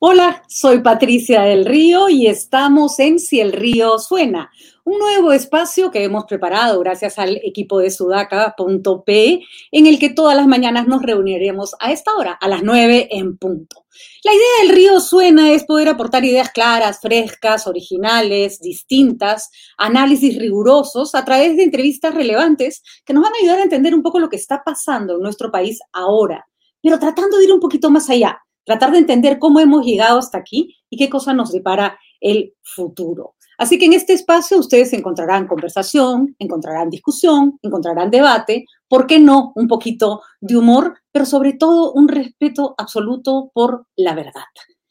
Hola, soy Patricia del Río y estamos en Si el Río Suena, un nuevo espacio que hemos preparado gracias al equipo de sudaca.p, en el que todas las mañanas nos reuniremos a esta hora, a las 9 en punto. La idea del Río Suena es poder aportar ideas claras, frescas, originales, distintas, análisis rigurosos a través de entrevistas relevantes que nos van a ayudar a entender un poco lo que está pasando en nuestro país ahora, pero tratando de ir un poquito más allá tratar de entender cómo hemos llegado hasta aquí y qué cosa nos depara el futuro. Así que en este espacio ustedes encontrarán conversación, encontrarán discusión, encontrarán debate, ¿por qué no un poquito de humor, pero sobre todo un respeto absoluto por la verdad?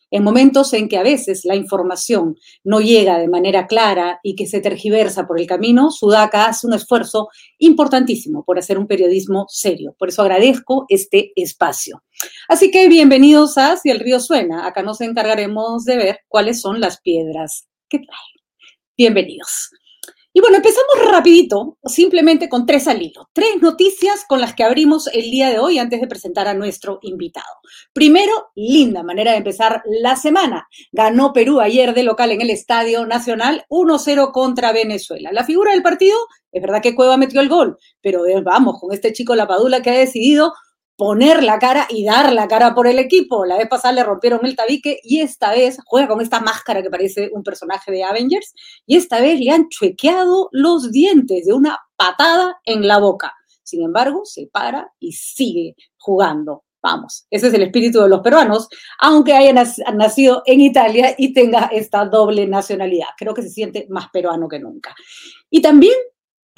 En momentos en que a veces la información no llega de manera clara y que se tergiversa por el camino, Sudaca hace un esfuerzo importantísimo por hacer un periodismo serio. Por eso agradezco este espacio. Así que bienvenidos a Si el río suena. Acá nos encargaremos de ver cuáles son las piedras que trae. Bienvenidos. Y bueno, empezamos rapidito, simplemente con tres al hilo. Tres noticias con las que abrimos el día de hoy antes de presentar a nuestro invitado. Primero, linda manera de empezar la semana. Ganó Perú ayer de local en el Estadio Nacional 1-0 contra Venezuela. La figura del partido, es verdad que Cueva metió el gol, pero vamos, con este chico La Padula que ha decidido poner la cara y dar la cara por el equipo. La vez pasada le rompieron el tabique y esta vez juega con esta máscara que parece un personaje de Avengers y esta vez le han chuequeado los dientes de una patada en la boca. Sin embargo, se para y sigue jugando. Vamos, ese es el espíritu de los peruanos, aunque haya nacido en Italia y tenga esta doble nacionalidad. Creo que se siente más peruano que nunca. Y también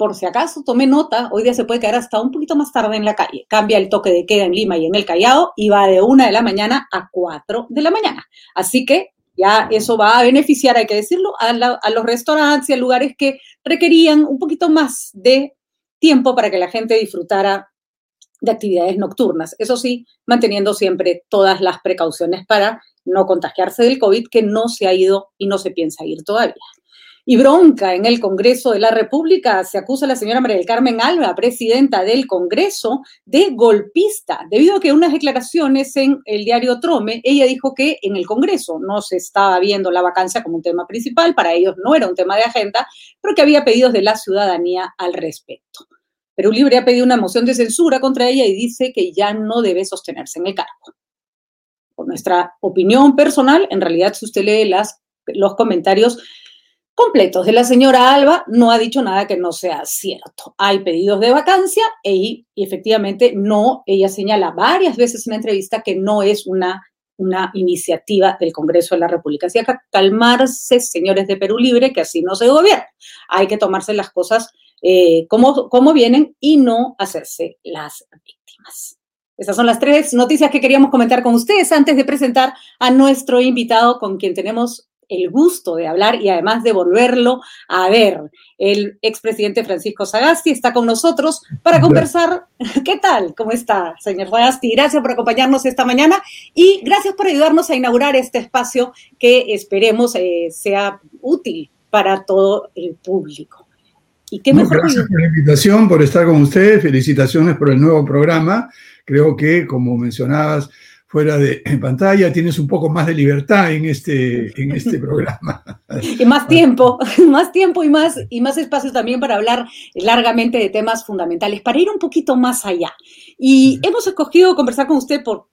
por si acaso, tomé nota, hoy día se puede quedar hasta un poquito más tarde en la calle. Cambia el toque de queda en Lima y en el Callao y va de una de la mañana a cuatro de la mañana. Así que ya eso va a beneficiar, hay que decirlo, a, a los restaurantes y a lugares que requerían un poquito más de tiempo para que la gente disfrutara de actividades nocturnas. Eso sí, manteniendo siempre todas las precauciones para no contagiarse del COVID, que no se ha ido y no se piensa ir todavía y bronca en el Congreso de la República. Se acusa a la señora María del Carmen Alba, presidenta del Congreso, de golpista, debido a que unas declaraciones en el diario Trome, ella dijo que en el Congreso no se estaba viendo la vacancia como un tema principal, para ellos no era un tema de agenda, pero que había pedidos de la ciudadanía al respecto. Perú Libre ha pedido una moción de censura contra ella y dice que ya no debe sostenerse en el cargo. Por nuestra opinión personal, en realidad, si usted lee los comentarios, completos de la señora Alba, no ha dicho nada que no sea cierto. Hay pedidos de vacancia y efectivamente no, ella señala varias veces en la entrevista que no es una, una iniciativa del Congreso de la República. Así que calmarse, señores de Perú Libre, que así no se gobierna. Hay que tomarse las cosas eh, como, como vienen y no hacerse las víctimas. Esas son las tres noticias que queríamos comentar con ustedes antes de presentar a nuestro invitado con quien tenemos el gusto de hablar y además de volverlo a ver. El expresidente Francisco Sagasti está con nosotros para conversar. ¿Qué tal? ¿Cómo está, señor Sagasti? Gracias por acompañarnos esta mañana y gracias por ayudarnos a inaugurar este espacio que esperemos eh, sea útil para todo el público. ¿Y qué mejor Gracias por la invitación, por estar con ustedes. Felicitaciones por el nuevo programa. Creo que, como mencionabas, fuera de pantalla, tienes un poco más de libertad en este, en este programa. Y más tiempo, más tiempo y más, y más espacios también para hablar largamente de temas fundamentales, para ir un poquito más allá. Y hemos escogido conversar con usted por,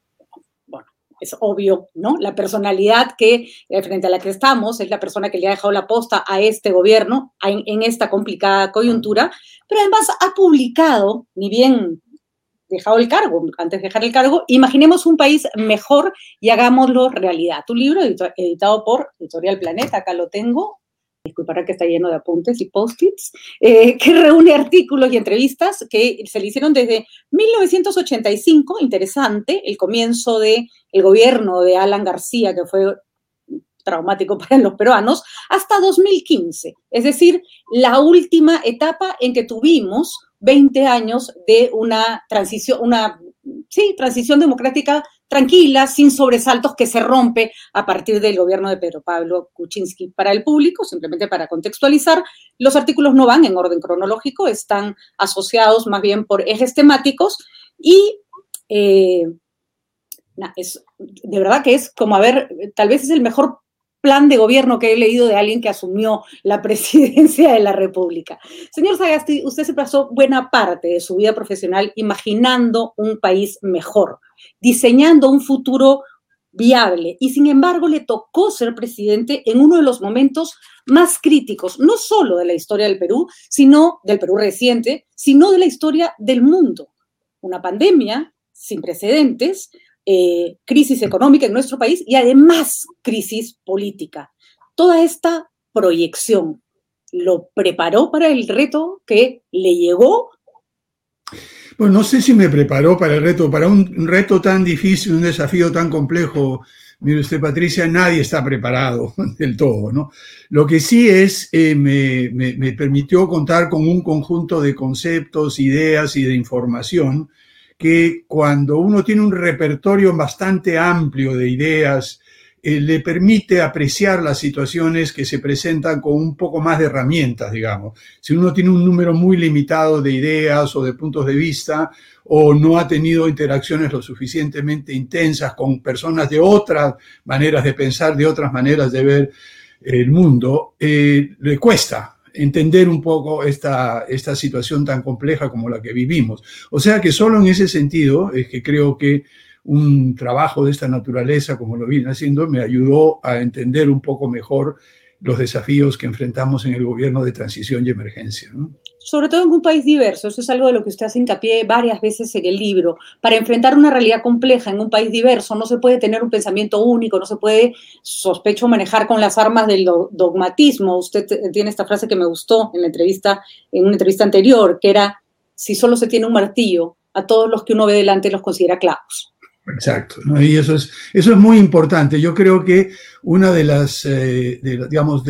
bueno, es obvio, ¿no? La personalidad que, eh, frente a la que estamos, es la persona que le ha dejado la posta a este gobierno en, en esta complicada coyuntura, pero además ha publicado, ni bien dejado el cargo, antes de dejar el cargo, imaginemos un país mejor y hagámoslo realidad. Tu libro, editado por Editorial Planeta, acá lo tengo, disculpará que está lleno de apuntes y post-its, eh, que reúne artículos y entrevistas que se le hicieron desde 1985, interesante, el comienzo del el gobierno de Alan García, que fue traumático para los peruanos, hasta 2015, es decir, la última etapa en que tuvimos 20 años de una transición, una sí, transición democrática tranquila, sin sobresaltos que se rompe a partir del gobierno de Pedro Pablo Kuczynski. Para el público, simplemente para contextualizar, los artículos no van en orden cronológico, están asociados más bien por ejes temáticos y eh, es, de verdad que es como, a ver, tal vez es el mejor plan de gobierno que he leído de alguien que asumió la presidencia de la República. Señor Sagasti, usted se pasó buena parte de su vida profesional imaginando un país mejor, diseñando un futuro viable y sin embargo le tocó ser presidente en uno de los momentos más críticos, no solo de la historia del Perú, sino del Perú reciente, sino de la historia del mundo. Una pandemia sin precedentes, eh, crisis económica en nuestro país y además crisis política. Toda esta proyección lo preparó para el reto que le llegó. Bueno, no sé si me preparó para el reto, para un reto tan difícil, un desafío tan complejo. Mire usted, Patricia, nadie está preparado del todo, ¿no? Lo que sí es, eh, me, me, permitió contar con un conjunto de conceptos, ideas y de información que cuando uno tiene un repertorio bastante amplio de ideas, eh, le permite apreciar las situaciones que se presentan con un poco más de herramientas, digamos. Si uno tiene un número muy limitado de ideas o de puntos de vista, o no ha tenido interacciones lo suficientemente intensas con personas de otras maneras de pensar, de otras maneras de ver el mundo, eh, le cuesta entender un poco esta, esta situación tan compleja como la que vivimos. O sea que solo en ese sentido es que creo que un trabajo de esta naturaleza, como lo vine haciendo, me ayudó a entender un poco mejor los desafíos que enfrentamos en el gobierno de transición y emergencia. Sobre todo en un país diverso, eso es algo de lo que usted hace hincapié varias veces en el libro. Para enfrentar una realidad compleja en un país diverso no se puede tener un pensamiento único, no se puede, sospecho, manejar con las armas del dogmatismo. Usted tiene esta frase que me gustó en la entrevista, en una entrevista anterior, que era, si solo se tiene un martillo, a todos los que uno ve delante los considera clavos. Exacto, y eso es, eso es muy importante. Yo creo que una de las, eh, digamos,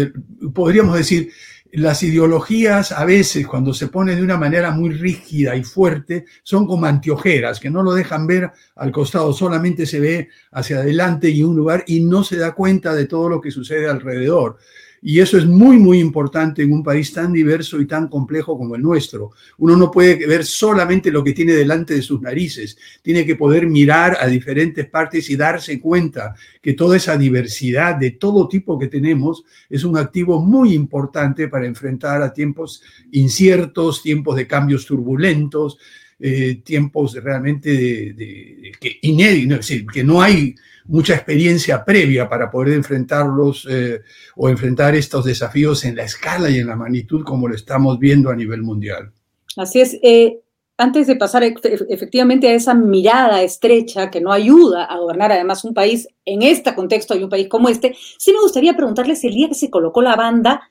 podríamos decir, las ideologías a veces cuando se pone de una manera muy rígida y fuerte son como antiojeras que no lo dejan ver al costado, solamente se ve hacia adelante y un lugar y no se da cuenta de todo lo que sucede alrededor. Y eso es muy, muy importante en un país tan diverso y tan complejo como el nuestro. Uno no puede ver solamente lo que tiene delante de sus narices, tiene que poder mirar a diferentes partes y darse cuenta que toda esa diversidad de todo tipo que tenemos es un activo muy importante para enfrentar a tiempos inciertos, tiempos de cambios turbulentos, eh, tiempos realmente de, que inéditos, que no hay mucha experiencia previa para poder enfrentarlos eh, o enfrentar estos desafíos en la escala y en la magnitud como lo estamos viendo a nivel mundial. Así es. Eh, antes de pasar efectivamente a esa mirada estrecha que no ayuda a gobernar además un país en este contexto y un país como este, sí me gustaría preguntarle si el día que se colocó la banda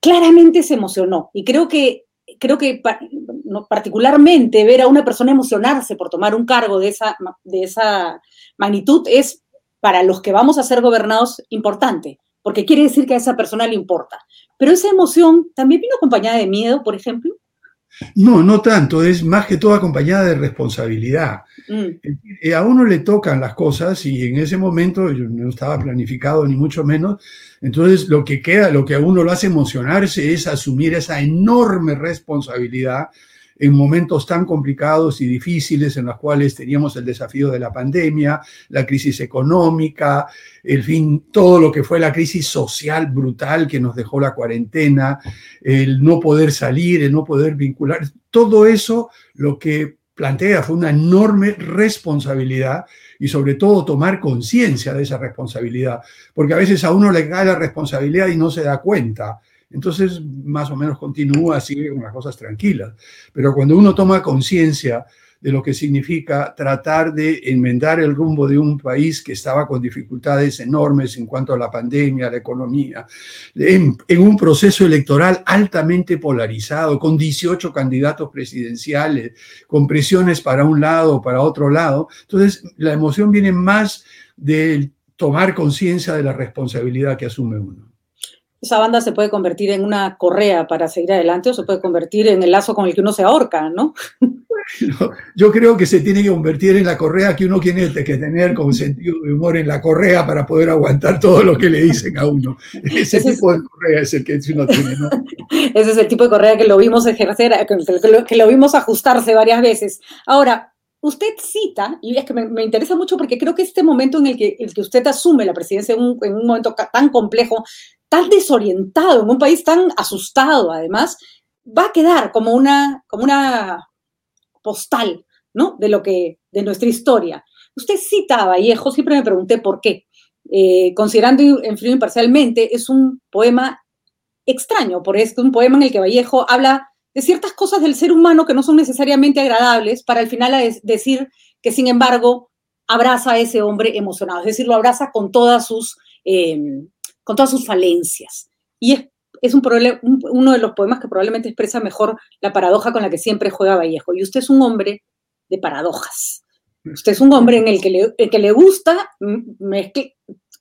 claramente se emocionó. Y creo que, creo que particularmente ver a una persona emocionarse por tomar un cargo de esa, de esa magnitud es para los que vamos a ser gobernados importante, porque quiere decir que a esa persona le importa. Pero esa emoción también vino acompañada de miedo, por ejemplo. No, no tanto, es más que todo acompañada de responsabilidad. Mm. Eh, a uno le tocan las cosas y en ese momento yo no estaba planificado ni mucho menos, entonces lo que queda, lo que a uno lo hace emocionarse es asumir esa enorme responsabilidad en momentos tan complicados y difíciles en los cuales teníamos el desafío de la pandemia, la crisis económica, el fin, todo lo que fue la crisis social brutal que nos dejó la cuarentena, el no poder salir, el no poder vincular, todo eso lo que plantea fue una enorme responsabilidad y sobre todo tomar conciencia de esa responsabilidad, porque a veces a uno le cae la responsabilidad y no se da cuenta entonces más o menos continúa, sigue con las cosas tranquilas. Pero cuando uno toma conciencia de lo que significa tratar de enmendar el rumbo de un país que estaba con dificultades enormes en cuanto a la pandemia, la economía, en, un proceso electoral altamente polarizado, con 18 candidatos presidenciales, con presiones para un lado o para otro lado. Entonces, la emoción viene más de tomar conciencia de la responsabilidad que asume uno esa banda se puede convertir en una correa para seguir adelante o se puede convertir en el lazo con el que uno se ahorca, ¿no? yo creo que se tiene que convertir en la correa que uno tiene que tener con sentido de humor en la correa para poder aguantar todo lo que le dicen a uno. Ese, tipo de correa es el que uno tiene, ¿no? Ese es el tipo de correa que lo vimos ejercer, que lo, que lo vimos ajustarse varias veces. Ahora, usted cita, y es que me, interesa mucho porque creo que este momento en el que, el que usted asume la presidencia en un, en un, momento tan complejo, tan desorientado, en un país tan asustado además, va a quedar como una, como una postal, ¿no? De lo que, de nuestra historia. Usted cita a Vallejo, siempre me pregunté por qué. Eh, considerando en frío imparcialmente, es un poema extraño, por esto, un poema en el que Vallejo habla de ciertas cosas del ser humano que no son necesariamente agradables, para al final decir que, sin embargo, abraza a ese hombre emocionado, es decir, lo abraza con todas sus, em, con todas sus falencias. Y es, es un uno de los poemas que probablemente expresa mejor la paradoja con la que siempre juega Vallejo. Y usted es un hombre de paradojas. Usted es un hombre en el que le, que le gusta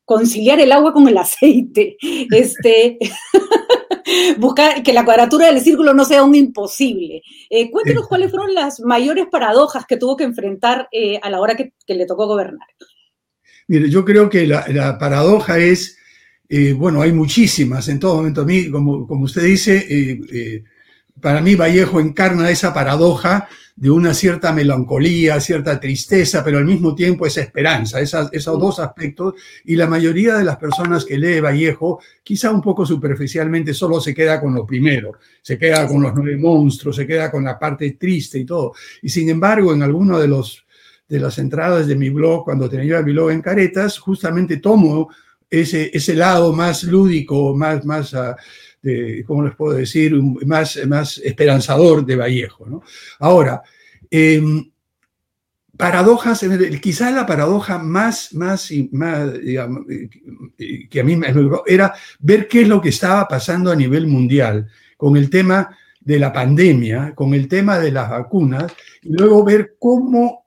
conciliar el agua con el aceite. Este, buscar que la cuadratura del círculo no sea un imposible. Eh, cuéntenos cuáles fueron las mayores paradojas que tuvo que enfrentar eh, a la hora que, le tocó gobernar. Mire, yo creo que la, paradoja es, eh, bueno, hay muchísimas en todo momento. A mí, como, como usted dice, para mí Vallejo encarna esa paradoja de una cierta melancolía, cierta tristeza, pero al mismo tiempo esa esperanza, esos dos aspectos. Y la mayoría de las personas que lee Vallejo, quizá un poco superficialmente, solo se queda con lo primero, se queda con los nueve monstruos, se queda con la parte triste y todo. Y sin embargo, en alguno de los de las entradas de mi blog, cuando tenía mi blog en caretas, justamente tomo ese, ese lado más lúdico, más, más uh, ¿cómo les puedo decir?, más, más esperanzador de Vallejo. ¿no? Ahora, em, paradojas, quizás la paradoja más, más, más digamos, eh, que a mí me era ver qué es lo que estaba pasando a nivel mundial con el tema de la pandemia, con el tema de las vacunas, y luego ver cómo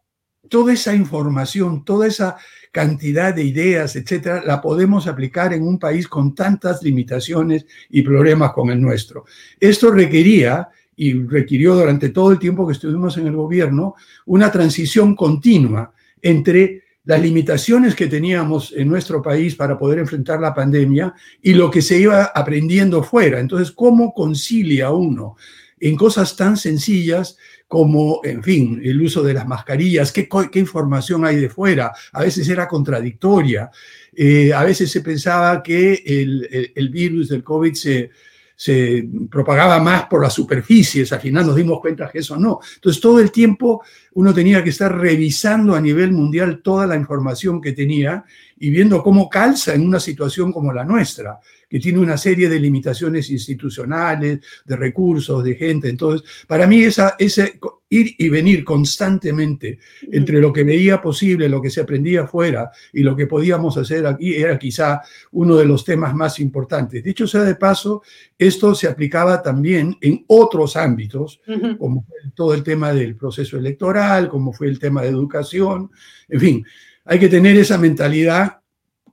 toda esa información, toda esa cantidad de ideas, etcétera, la podemos aplicar en un país con tantas limitaciones y problemas como el nuestro. Esto requería y requirió durante todo el tiempo que estuvimos en el gobierno una transición continua entre las limitaciones que teníamos en nuestro país para poder enfrentar la pandemia y lo que se iba aprendiendo fuera. Entonces, ¿cómo concilia uno en cosas tan sencillas como, en fin, el uso de las mascarillas, qué, información hay de fuera. A veces era contradictoria. Eh, a veces se pensaba que el, el, virus del COVID se, se propagaba más por las superficies, al final nos dimos cuenta que eso no. Entonces todo el tiempo uno tenía que estar revisando a nivel mundial toda la información que tenía y viendo cómo calza en una situación como la nuestra que tiene una serie de limitaciones institucionales, de recursos, de gente. Entonces, para mí esa, ese ir y venir constantemente entre lo que veía posible, lo que se aprendía afuera y lo que podíamos hacer aquí era quizá uno de los temas más importantes. Dicho sea de paso, esto se aplicaba también en otros ámbitos, como todo el tema del proceso electoral, como fue el tema de educación, en fin, hay que tener esa mentalidad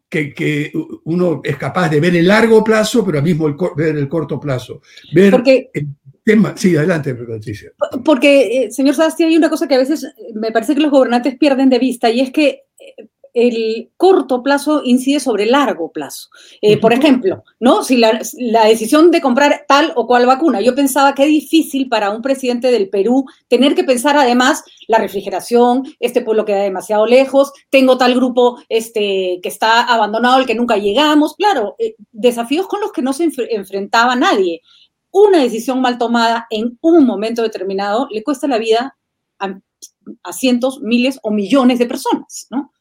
que, uno es capaz de ver el largo plazo, pero al mismo el, ver el corto plazo. Ver porque, el tema. Sí, adelante, Patricia. Porque, eh, señor Sasti, hay una cosa que a veces me parece que los gobernantes pierden de vista y es que el corto plazo incide sobre el largo plazo. Eh, por ejemplo, ¿no? Si la, decisión de comprar tal o cual vacuna, yo pensaba que difícil para un presidente del Perú tener que pensar además la refrigeración, este pueblo queda demasiado lejos, tengo tal grupo este, que está abandonado, al que nunca llegamos. Claro, eh, desafíos con los que no se enfrentaba nadie. Una decisión mal tomada en un momento determinado le cuesta la vida a, a cientos, miles o millones de personas, ¿no?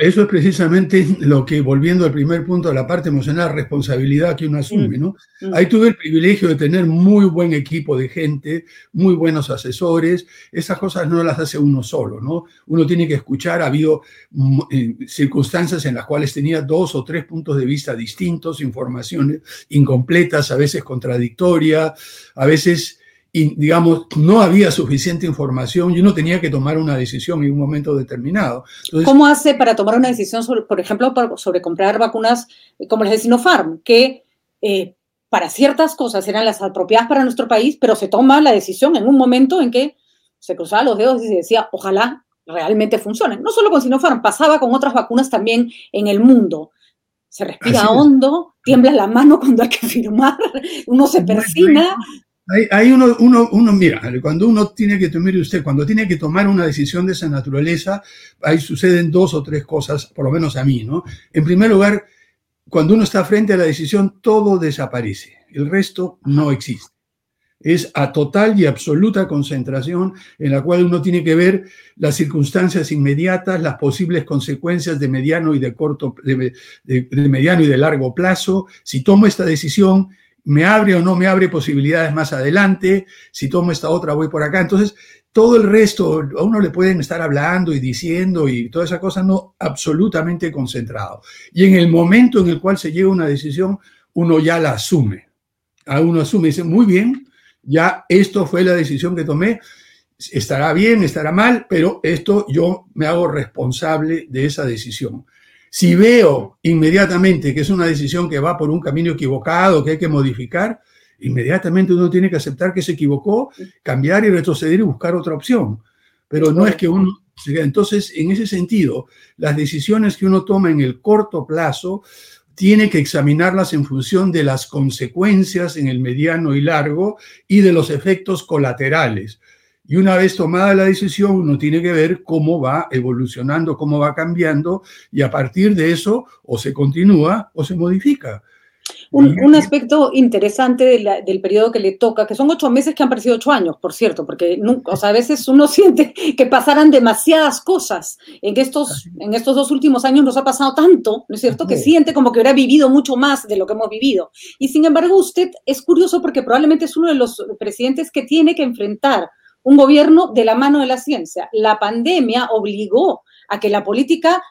Eso es precisamente lo que, volviendo al primer punto de la parte emocional, responsabilidad que uno asume, ¿no? Mm, mm. Ahí tuve el privilegio de tener muy buen equipo de gente, muy buenos asesores. Esas cosas no las hace uno solo, ¿no? Uno tiene que escuchar. Ha habido mm, eh, circunstancias en las cuales tenía dos o tres puntos de vista distintos, informaciones incompletas, a veces contradictorias, a veces y, digamos, no había suficiente información y uno tenía que tomar una decisión en un momento determinado. ¿Cómo hace para tomar una decisión, sobre, por ejemplo, sobre comprar vacunas como las de Sinopharm, que eh, para ciertas cosas eran las apropiadas para nuestro país, pero se toma la decisión en un momento en que se cruzaba los dedos y se decía, ojalá realmente funcionen. No solo con Sinopharm, pasaba con otras vacunas también en el mundo. Se respira hondo, tiembla la mano cuando hay que firmar, uno se persina Hay, uno, uno, uno, mira, cuando uno tiene que tomar, usted, cuando tiene que tomar una decisión de esa naturaleza, ahí suceden dos o tres cosas, por lo menos a mí, ¿no? En primer lugar, cuando uno está frente a la decisión, todo desaparece, el resto no existe. Es a total y absoluta concentración en la cual uno tiene que ver las circunstancias inmediatas, las posibles consecuencias de mediano y de corto, de, de mediano y de largo plazo. Si tomo esta decisión, me abre o no me abre posibilidades más adelante, si tomo esta otra voy por acá. Entonces, todo el resto, a uno le pueden estar hablando y diciendo y toda esa cosa, no absolutamente concentrado. Y en el momento en el cual se llega una decisión, uno ya la asume. A uno asume y dice, muy bien, ya esto fue la decisión que tomé, estará bien, estará mal, pero esto yo me hago responsable de esa decisión. Si veo inmediatamente que es una decisión que va por un camino equivocado, que hay que modificar, inmediatamente uno tiene que aceptar que se equivocó, cambiar y retroceder y buscar otra opción. Pero no es que uno... Entonces, en ese sentido, las decisiones que uno toma en el corto plazo, tiene que examinarlas en función de las consecuencias en el mediano y largo y de los efectos colaterales. Y una vez tomada la decisión, uno tiene que ver cómo va evolucionando, cómo va cambiando, y a partir de eso o se continúa o se modifica. Un, aspecto interesante del periodo que le toca, que son ocho meses que han parecido ocho años, por cierto, porque nunca, o sea, a veces uno siente que pasaran demasiadas cosas. En estos, en estos dos últimos años nos ha pasado tanto, ¿no es cierto?, que siente como que hubiera vivido mucho más de lo que hemos vivido. Y sin embargo, usted es curioso porque probablemente es uno de los presidentes que tiene que enfrentar un gobierno de la mano de la ciencia. La pandemia obligó a que la política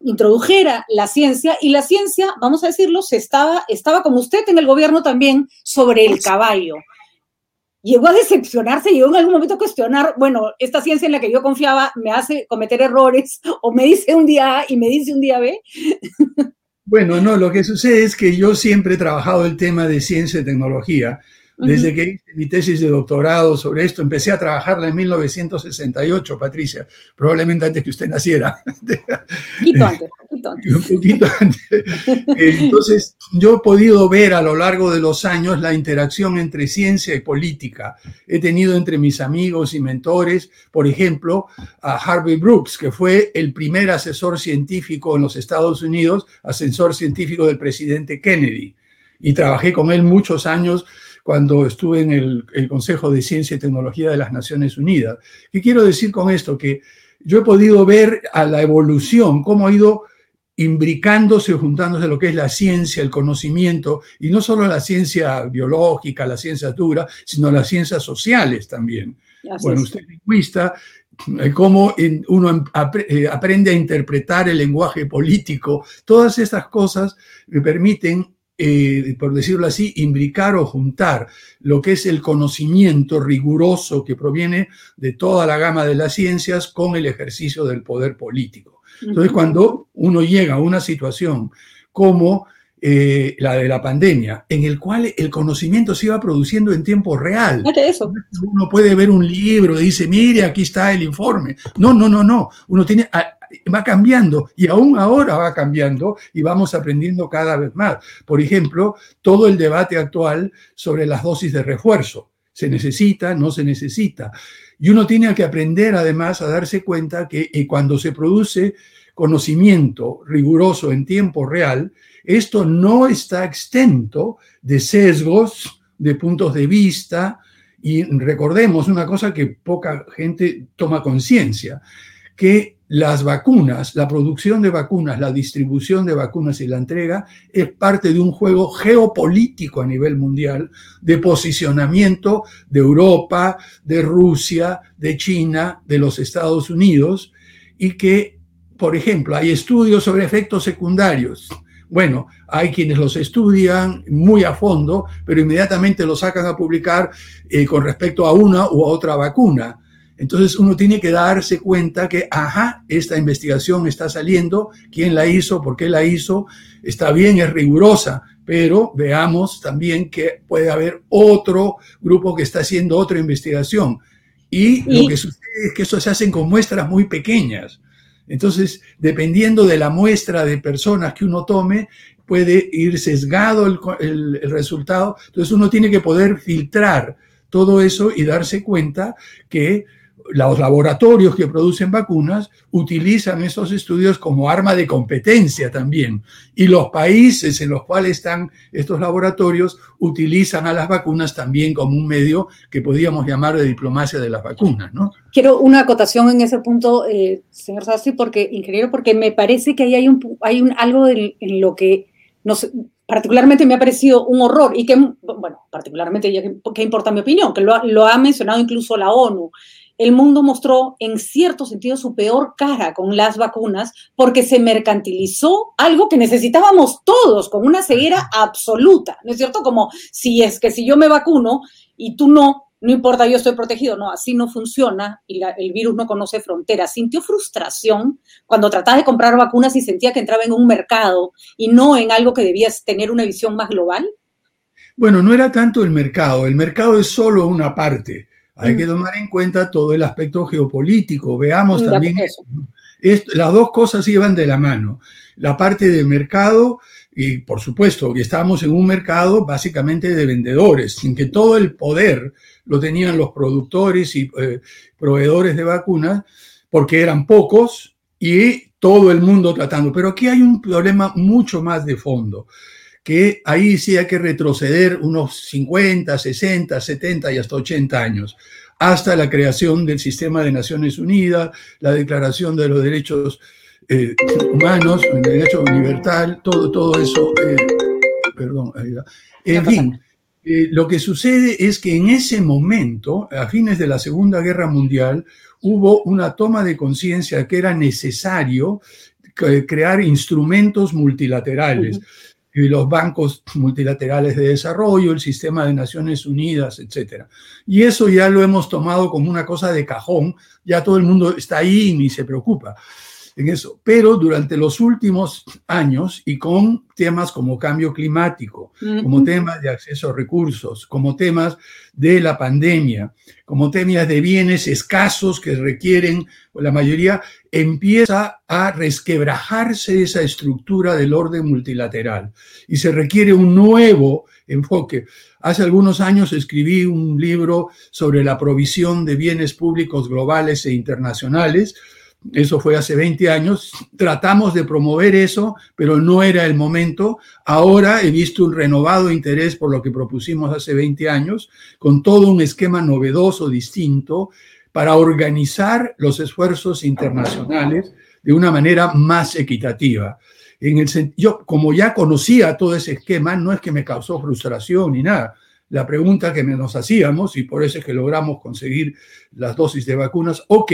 introdujera la ciencia y la ciencia, vamos a decirlo, se estaba, estaba como usted en el gobierno también sobre el caballo. Llegó a decepcionarse, llegó en algún momento a cuestionar, bueno, esta ciencia en la que yo confiaba me hace cometer errores o me dice un día A y me dice un día B. Bueno, no, lo que sucede es que yo siempre he trabajado el tema de ciencia y tecnología desde que hice mi tesis de doctorado sobre esto, empecé a trabajarla en 1968, Patricia, probablemente antes que usted naciera. Un poquito antes, un poquito antes. Entonces, yo he podido ver a lo largo de los años la interacción entre ciencia y política. He tenido entre mis amigos y mentores, por ejemplo, a Harvey Brooks, que fue el primer asesor científico en los Estados Unidos, asesor científico del presidente Kennedy. Y trabajé con él muchos años cuando estuve en el, Consejo de Ciencia y Tecnología de las Naciones Unidas. ¿Qué quiero decir con esto? Que yo he podido ver a la evolución, cómo ha ido imbricándose, juntándose lo que es la ciencia, el conocimiento, y no solo la ciencia biológica, la ciencia dura, sino las ciencias sociales también. bueno, usted es lingüista, eh, cómo uno eh, aprende a interpretar el lenguaje político, todas estas cosas me permiten eh, por decirlo así, imbricar o juntar lo que es el conocimiento riguroso que proviene de toda la gama de las ciencias con el ejercicio del poder político. Entonces, cuando uno llega a una situación como eh, la de la pandemia, en el cual el conocimiento se iba produciendo en tiempo real. Eso. Uno puede ver un libro y dice, mire, aquí está el informe. No, no, no, no. Uno tiene, va cambiando y aún ahora va cambiando y vamos aprendiendo cada vez más. Por ejemplo, todo el debate actual sobre las dosis de refuerzo. ¿Se necesita? ¿No se necesita? Y uno tiene que aprender además a darse cuenta que eh, cuando se produce conocimiento riguroso en tiempo real, esto no está exento de sesgos, de puntos de vista, y recordemos una cosa que poca gente toma conciencia, que las vacunas, la producción de vacunas, la distribución de vacunas y la entrega es parte de un juego geopolítico a nivel mundial de posicionamiento de Europa, de Rusia, de China, de los Estados Unidos y que, por ejemplo, hay estudios sobre efectos secundarios. Bueno, hay quienes los estudian muy a fondo, pero inmediatamente los sacan a publicar eh, con respecto a una u otra vacuna entonces uno tiene que darse cuenta que, ajá, esta investigación está saliendo, quién la hizo, por qué la hizo, está bien, es rigurosa, pero veamos también que puede haber otro grupo que está haciendo otra investigación. Y, lo que sucede es que eso se hacen con muestras muy pequeñas. Entonces, dependiendo de la muestra de personas que uno tome, puede ir sesgado el, el resultado. Entonces uno tiene que poder filtrar todo eso y darse cuenta que los laboratorios que producen vacunas utilizan esos estudios como arma de competencia también. Y los países en los cuales están estos laboratorios utilizan a las vacunas también como un medio que podríamos llamar de diplomacia de las vacunas, ¿no? Quiero una acotación en ese punto, eh, señor Sassi, porque, ingeniero, porque me parece que ahí hay, un, hay un, algo en, lo que particularmente me ha parecido un horror y que, bueno, particularmente, ¿qué importa mi opinión? Que lo ha mencionado incluso la ONU el mundo mostró en cierto sentido su peor cara con las vacunas porque se mercantilizó algo que necesitábamos todos con una ceguera absoluta, ¿no es cierto? Como si es que si yo me vacuno y tú no, no importa, yo estoy protegido, no, así no funciona y el virus no conoce fronteras. Sintió frustración cuando trataba de comprar vacunas y sentía que entraba en un mercado y no en algo que debías tener una visión más global. Bueno, no era tanto el mercado, el mercado es solo una parte hay que tomar en cuenta todo el aspecto geopolítico. Veamos también, las dos cosas iban de la mano. La parte de mercado, y por supuesto que estábamos en un mercado básicamente de vendedores, sin que todo el poder lo tenían los productores y eh, proveedores de vacunas, porque eran pocos y todo el mundo tratando. Pero aquí hay un problema mucho más de fondo que ahí sí hay que retroceder unos 50, 60, 70 y hasta 80 años, hasta la creación del sistema de Naciones Unidas, la declaración de los derechos eh, humanos, el derecho universal, todo, todo eso, eh, perdón, en fin. Eh, lo que sucede es que en ese momento, a fines de la Segunda Guerra Mundial, hubo una toma de conciencia que era necesario crear instrumentos multilaterales y los bancos multilaterales de desarrollo, el sistema de Naciones Unidas, etc. Y eso ya lo hemos tomado como una cosa de cajón, ya todo el mundo está ahí y ni se preocupa en eso. Pero durante los últimos años y con temas como cambio climático, como temas de acceso a recursos, como temas de la pandemia, como temas de bienes escasos que requieren, la mayoría, empieza a resquebrajarse esa estructura del orden multilateral y se requiere un nuevo enfoque. Hace algunos años escribí un libro sobre la provisión de bienes públicos globales e internacionales, eso fue hace 20 años, tratamos de promover eso, pero no era el momento. Ahora he visto un renovado interés por lo que propusimos hace 20 años, con todo un esquema novedoso, distinto, para organizar los esfuerzos internacionales de una manera más equitativa. En el, yo, como ya conocía todo ese esquema, no es que me causó frustración ni nada. La pregunta que nos hacíamos, y por eso es que logramos conseguir las dosis de vacunas, ok,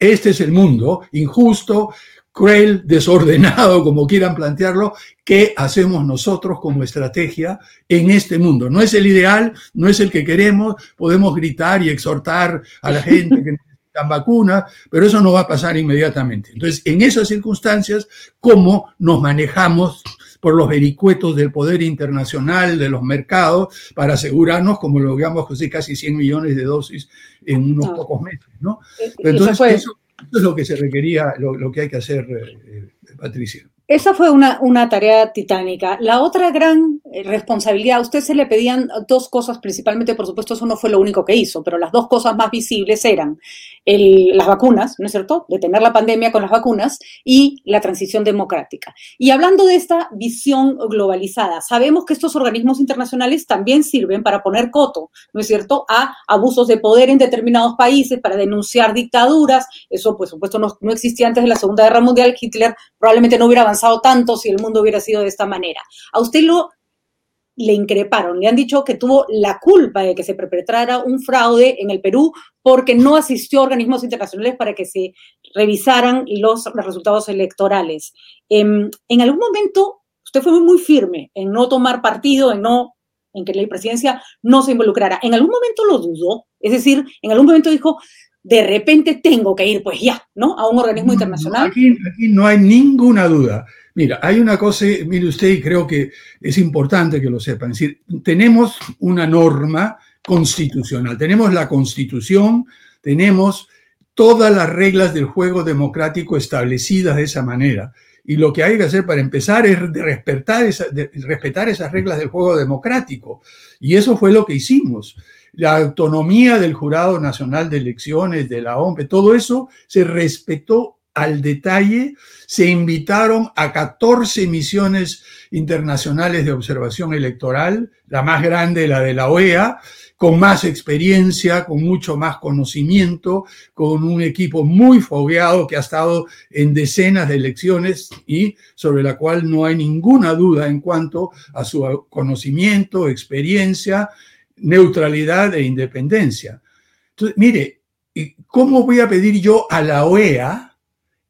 este es el mundo, injusto, cruel, desordenado, como quieran plantearlo, ¿qué hacemos nosotros como estrategia en este mundo? No es el ideal, no es el que queremos, podemos gritar y exhortar a la gente que necesitan vacunas, pero eso no va a pasar inmediatamente. Entonces, en esas circunstancias, ¿cómo nos manejamos por los vericuetos del poder internacional, de los mercados, para asegurarnos, como logramos casi 100 millones de dosis en unos pocos meses. ¿no? Eh, Entonces, eso, es lo que se requería, lo, que hay que hacer, eh, eh, Patricia. Esa fue una, tarea titánica. La otra gran eh, responsabilidad, a usted se le pedían dos cosas principalmente, por supuesto, eso no fue lo único que hizo, pero las dos cosas más visibles eran las vacunas, ¿no es cierto? Detener la pandemia con las vacunas y la transición democrática. Y hablando de esta visión globalizada, sabemos que estos organismos internacionales también sirven para poner coto, ¿no es cierto?, a abusos de poder en determinados países, para denunciar dictaduras. Eso, por supuesto, no existía antes de la Segunda Guerra Mundial. Hitler probablemente no hubiera avanzado tanto si el mundo hubiera sido de esta manera. A usted lo le increparon, le han dicho que tuvo la culpa de que se perpetrara un fraude en el Perú porque no asistió a organismos internacionales para que se revisaran los, resultados electorales. En, en, algún momento usted fue muy, firme en no tomar partido, en no en que la presidencia no se involucrara. En algún momento lo dudó, es decir, en algún momento dijo, de repente tengo que ir, pues ya, ¿no? A un organismo internacional. Aquí, aquí, no hay ninguna duda. Mira, hay una cosa, mire usted, y creo que es importante que lo sepan. Es decir, tenemos una norma constitucional, tenemos la constitución, tenemos todas las reglas del juego democrático establecidas de esa manera. Y lo que hay que hacer para empezar es respetar, esa, respetar esas reglas del juego democrático. Y eso fue lo que hicimos. La autonomía del Jurado Nacional de Elecciones, de la OMP, todo eso se respetó al detalle. Se invitaron a 14 misiones internacionales de observación electoral, la más grande, la de la OEA, con más experiencia, con mucho más conocimiento, con un equipo muy fogueado que ha estado en decenas de elecciones y sobre la cual no hay ninguna duda en cuanto a su conocimiento, experiencia, neutralidad e independencia. Entonces, mire, ¿cómo voy a pedir yo a la OEA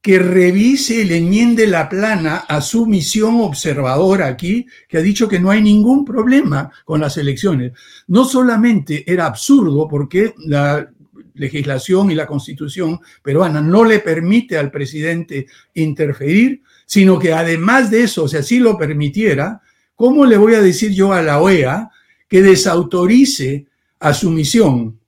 que revise y le enmiende la plana a su misión observadora aquí, que ha dicho que no hay ningún problema con las elecciones. No solamente era absurdo porque la legislación y la constitución peruana no le permite al presidente interferir, sino que además de eso, si así lo permitiera, ¿cómo le voy a decir yo a la OEA que desautorice a su misión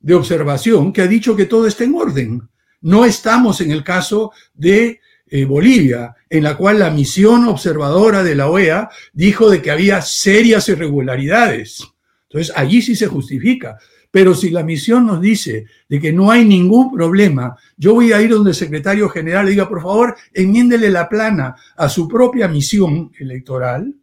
de observación que ha dicho que todo está en orden? No estamos en el caso de eh, Bolivia, en la cual la misión observadora de la OEA dijo de que había serias irregularidades. Entonces, allí sí se justifica. Pero si la misión nos dice de que no hay ningún problema, yo voy a ir donde el secretario general diga, por favor, enmiéndele la plana a su propia misión electoral,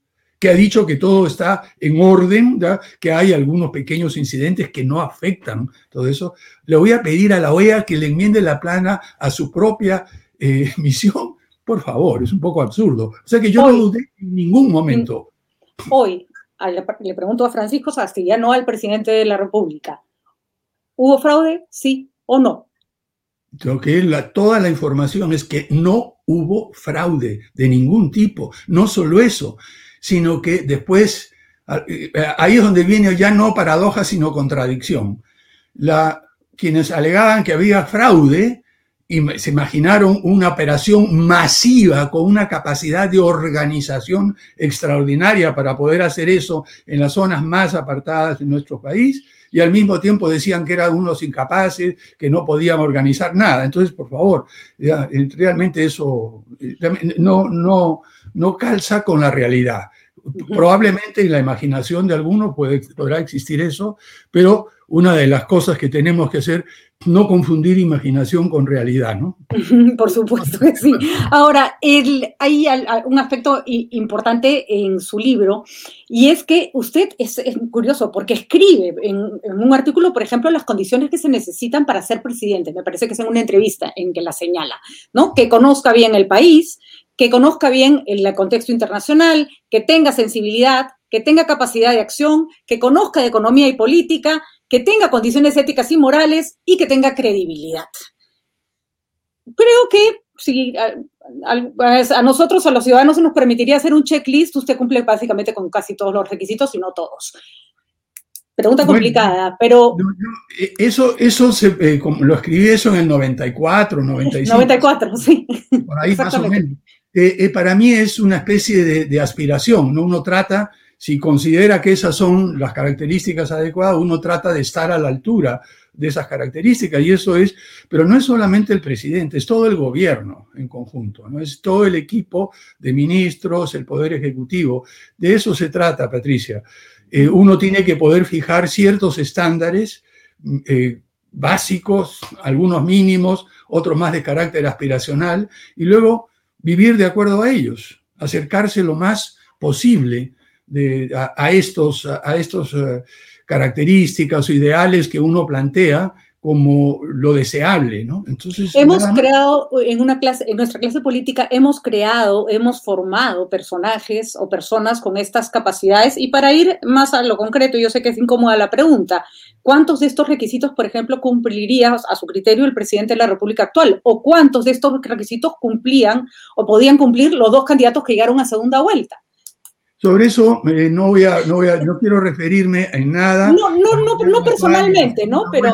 que ha dicho que todo está en orden, que hay algunos pequeños incidentes que no afectan todo eso, le voy a pedir a la OEA que le enmiende la plana a su propia eh, misión. Por favor, es un poco absurdo. O sea que yo no dudé en ningún momento. Hoy, le pregunto a Francisco Sastilla, no al presidente de la República. ¿Hubo fraude? ¿Sí o no? Creo que toda la información es que no hubo fraude de ningún tipo. No solo eso, sino que después, eh, ahí es donde viene ya no paradoja, sino contradicción. La, quienes alegaban que había fraude, y se imaginaron una operación masiva con una capacidad de organización extraordinaria para poder hacer eso en las zonas más apartadas de nuestro país y al mismo tiempo decían que eran unos incapaces, que no podían organizar nada. Entonces, por favor, realmente eso eh, no, no, no calza con la realidad. Probablemente en la imaginación de algunos puede, podrá existir eso, pero una de las cosas que tenemos que hacer no confundir imaginación con realidad, ¿no? Por supuesto que sí. Ahora, hay un aspecto importante en su libro y es que usted es, curioso porque escribe en, en, un artículo, por ejemplo, las condiciones que se necesitan para ser presidente. Me parece que es en una entrevista en que la señala, ¿no? Que conozca bien el país, que conozca bien el contexto internacional, que tenga sensibilidad, que tenga capacidad de acción, que conozca de economía y política, que tenga condiciones éticas y morales y que tenga credibilidad. Creo que si a, nosotros, a los ciudadanos, se nos permitiría hacer un checklist, usted cumple básicamente con casi todos los requisitos y no todos. Pregunta complicada, pero... Eh, eso, eso se, eh, lo escribí eso en el 94, 95. 94, sí. Por ahí más o menos. Eh, para mí es una especie de, aspiración, ¿no? Uno trata si considera que esas son las características adecuadas, uno trata de estar a la altura de esas características y eso es, pero no es solamente el presidente, es todo el gobierno en conjunto, no es todo el equipo de ministros, el poder ejecutivo. De eso se trata, Patricia. Eh, uno tiene que poder fijar ciertos estándares eh, básicos, algunos mínimos, otros más de carácter aspiracional, y luego vivir de acuerdo a ellos, acercarse lo más posible a, estos, a estos eh, características o ideales que uno plantea como lo deseable, ¿no? Entonces hemos creado en una clase, en nuestra clase política hemos creado, hemos formado personajes o personas con estas capacidades y para ir más a lo concreto, yo sé que es incómoda la pregunta, ¿cuántos de estos requisitos, por ejemplo, cumpliría a su criterio el presidente de la República actual o cuántos de estos requisitos cumplían o podían cumplir los dos candidatos que llegaron a segunda vuelta? Sobre eso eh, no, voy a, no, voy a, no quiero referirme en nada. No, no, no, no personalmente, ¿no? Pero...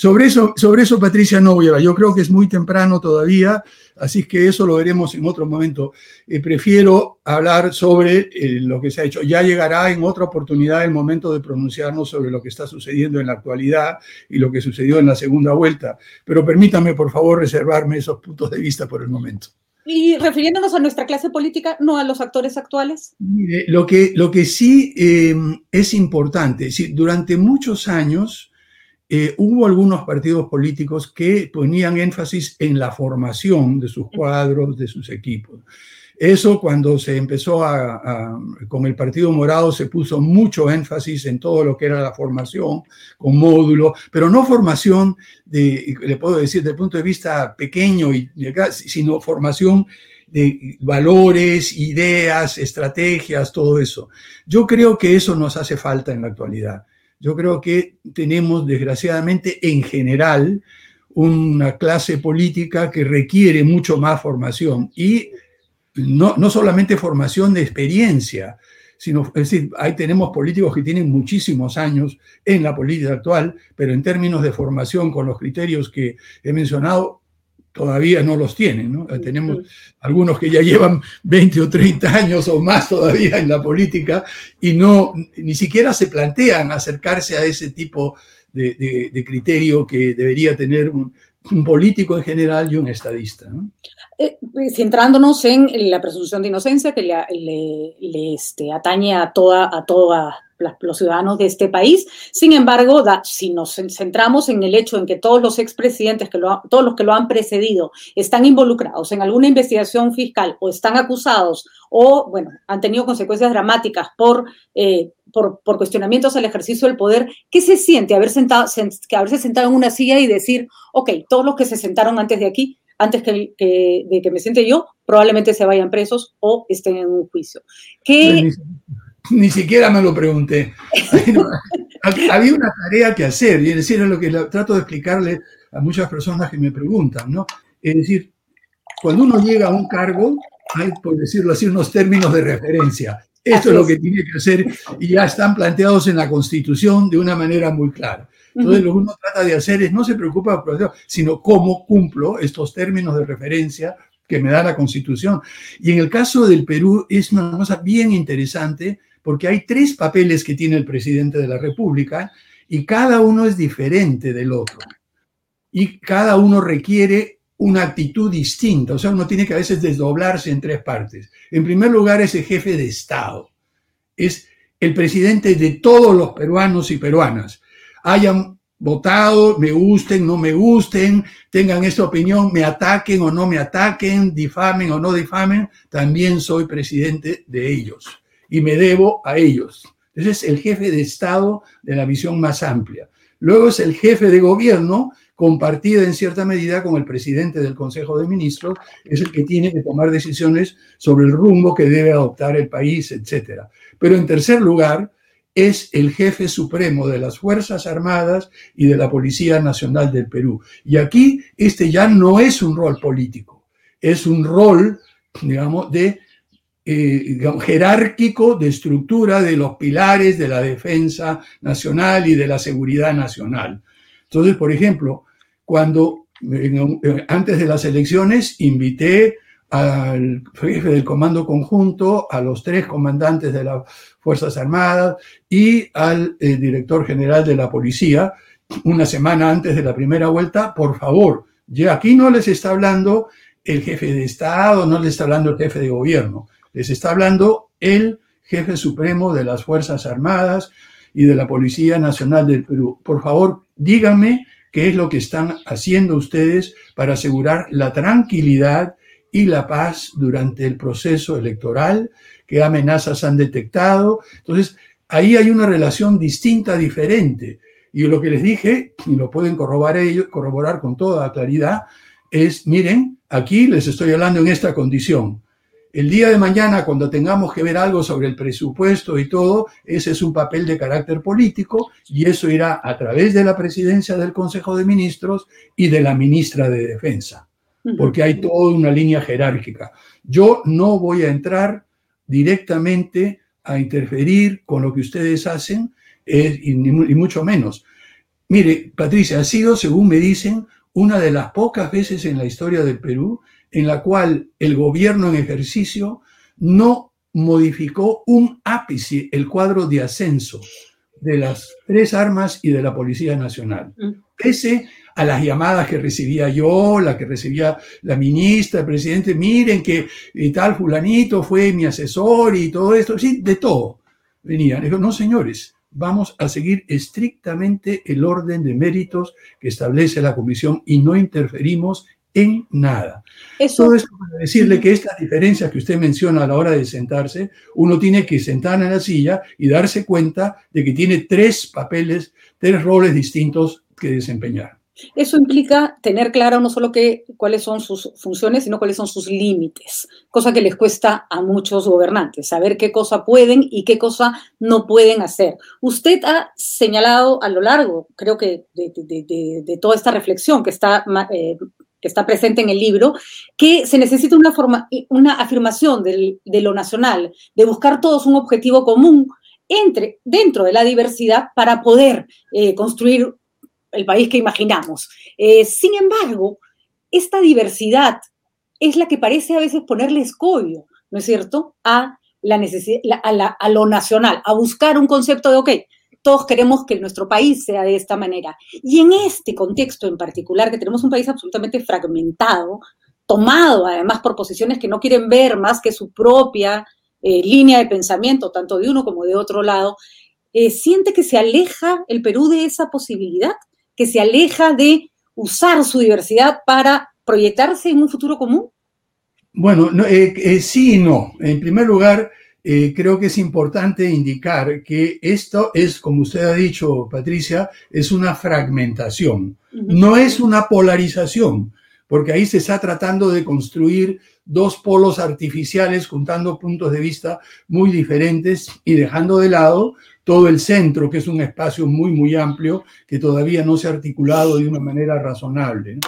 Sobre eso, sobre eso, Patricia, no voy a hablar. Yo creo que es muy temprano todavía, así que eso lo veremos en otro momento. Eh, prefiero hablar sobre eh, lo que se ha hecho. Ya llegará en otra oportunidad el momento de pronunciarnos sobre lo que está sucediendo en la actualidad y lo que sucedió en la segunda vuelta. Pero permítame, por favor, reservarme esos puntos de vista por el momento. Y refiriéndonos a nuestra clase política, no a los actores actuales. Mire, lo que, lo que sí eh, es importante, durante muchos años eh, hubo algunos partidos políticos que ponían énfasis en la formación de sus cuadros, de sus equipos. Eso cuando se empezó a, con el Partido Morado se puso mucho énfasis en todo lo que era la formación con módulo, pero no formación de, le puedo decir, desde el punto de vista pequeño, y, sino formación de valores, ideas, estrategias, todo eso. Yo creo que eso nos hace falta en la actualidad. Yo creo que tenemos, desgraciadamente, en general, una clase política que requiere mucho más formación. Y no, no solamente formación de experiencia, sino, es decir, ahí tenemos políticos que tienen muchísimos años en la política actual, pero en términos de formación con los criterios que he mencionado, todavía no los tienen. ¿no? Tenemos algunos que ya llevan 20 o 30 años o más todavía en la política y no, ni siquiera se plantean acercarse a ese tipo de, de, criterio que debería tener un, político en general y un estadista. ¿no? Eh, centrándonos en la presunción de inocencia que le, este, atañe a toda, a toda los ciudadanos de este país. Sin embargo, si nos centramos en el hecho en que todos los expresidentes, que todos los que lo han precedido, están involucrados en alguna investigación fiscal o están acusados o, bueno, han tenido consecuencias dramáticas por, eh, por, cuestionamientos al ejercicio del poder, ¿qué se siente haber sentado, haberse sentado en una silla y decir, ok, todos los que se sentaron antes de aquí antes que, de que me siente yo, probablemente se vayan presos o estén en un juicio. Ni, ni, siquiera me lo pregunté. Había una tarea que hacer, y es decir, es lo que trato de explicarle a muchas personas que me preguntan, ¿no? Es decir, cuando uno llega a un cargo, hay, por decirlo así, unos términos de referencia. Esto es lo que tiene que hacer y ya están planteados en la Constitución de una manera muy clara. Entonces, lo que uno trata de hacer es no se preocupa por eso, sino cómo cumplo estos términos de referencia que me da la Constitución. Y en el caso del Perú es una cosa bien interesante porque hay tres papeles que tiene el presidente de la República y cada uno es diferente del otro. Y cada uno requiere una actitud distinta. O sea, uno tiene que a veces desdoblarse en tres partes. En primer lugar, es el jefe de Estado. Es el presidente de todos los peruanos y peruanas hayan votado, me gusten, no me gusten, tengan esa opinión, me ataquen o no me ataquen, difamen o no difamen, también soy presidente de ellos y me debo a ellos. Ese es el jefe de Estado de la visión más amplia. Luego es el jefe de gobierno, compartida en cierta medida con el presidente del Consejo de Ministros, es el que tiene que tomar decisiones sobre el rumbo que debe adoptar el país, etc. Pero en tercer lugar, es el jefe supremo de las Fuerzas Armadas y de la Policía Nacional del Perú. Y aquí este ya no es un rol político, es un rol, digamos, de eh, jerárquico de estructura de los pilares de la defensa nacional y de la seguridad nacional. Entonces, por ejemplo, cuando antes de las elecciones invité al jefe del Comando Conjunto, a los tres comandantes de las Fuerzas Armadas y al eh, director general de la Policía una semana antes de la primera vuelta, por favor, ya aquí no les está hablando el jefe de Estado, no les está hablando el jefe de gobierno, les está hablando el jefe supremo de las Fuerzas Armadas y de la Policía Nacional del Perú. Por favor, díganme qué es lo que están haciendo ustedes para asegurar la tranquilidad y la paz durante el proceso electoral, qué amenazas han detectado. Entonces, ahí hay una relación distinta, diferente. Y lo que les dije, y lo pueden corroborar, ellos, corroborar con toda claridad, es, miren, aquí les estoy hablando en esta condición. El día de mañana, cuando tengamos que ver algo sobre el presupuesto y todo, ese es un papel de carácter político y eso irá a través de la presidencia del Consejo de Ministros y de la ministra de Defensa porque hay toda una línea jerárquica. Yo no voy a entrar directamente a interferir con lo que ustedes hacen, eh, y, mucho menos. Mire, Patricia, ha sido, según me dicen, una de las pocas veces en la historia del Perú en la cual el gobierno en ejercicio no modificó un ápice el cuadro de ascenso de las tres armas y de la Policía Nacional, pese a las llamadas que recibía yo, la que recibía la ministra, el presidente, miren que tal fulanito fue mi asesor y todo esto, sí, de todo. Venían, no señores, vamos a seguir estrictamente el orden de méritos que establece la comisión y no interferimos en nada. Eso... Todo esto para decirle que estas diferencias que usted menciona a la hora de sentarse, uno tiene que sentar en la silla y darse cuenta de que tiene tres papeles, tres roles distintos que desempeñar. Eso implica tener claro no solo que, cuáles son sus funciones, sino cuáles son sus límites, cosa que les cuesta a muchos gobernantes, saber qué cosa pueden y qué cosa no pueden hacer. Usted ha señalado a lo largo, creo que de, toda esta reflexión que está eh, que está presente en el libro, que se necesita una, forma, una afirmación de lo nacional, de buscar todos un objetivo común entre, dentro de la diversidad para poder eh, construir el país que imaginamos. Eh, sin embargo, esta diversidad es la que parece a veces ponerle escollo, ¿no es cierto?, a, la necesidad, a lo nacional, a buscar un concepto de, ok, todos queremos que nuestro país sea de esta manera. Y en este contexto en particular, que tenemos un país absolutamente fragmentado, tomado además por posiciones que no quieren ver más que su propia eh, línea de pensamiento, tanto de uno como de otro lado, eh, siente que se aleja el Perú de esa posibilidad, que se aleja de usar su diversidad para proyectarse en un futuro común? Bueno, eh, sí y no. En primer lugar, eh, creo que es importante indicar que esto es, como usted ha dicho, Patricia, es una fragmentación, no es una polarización, porque ahí se está tratando de construir dos polos artificiales juntando puntos de vista muy diferentes y dejando de lado todo el centro, que es un espacio muy, muy amplio que todavía no se ha articulado de una manera razonable.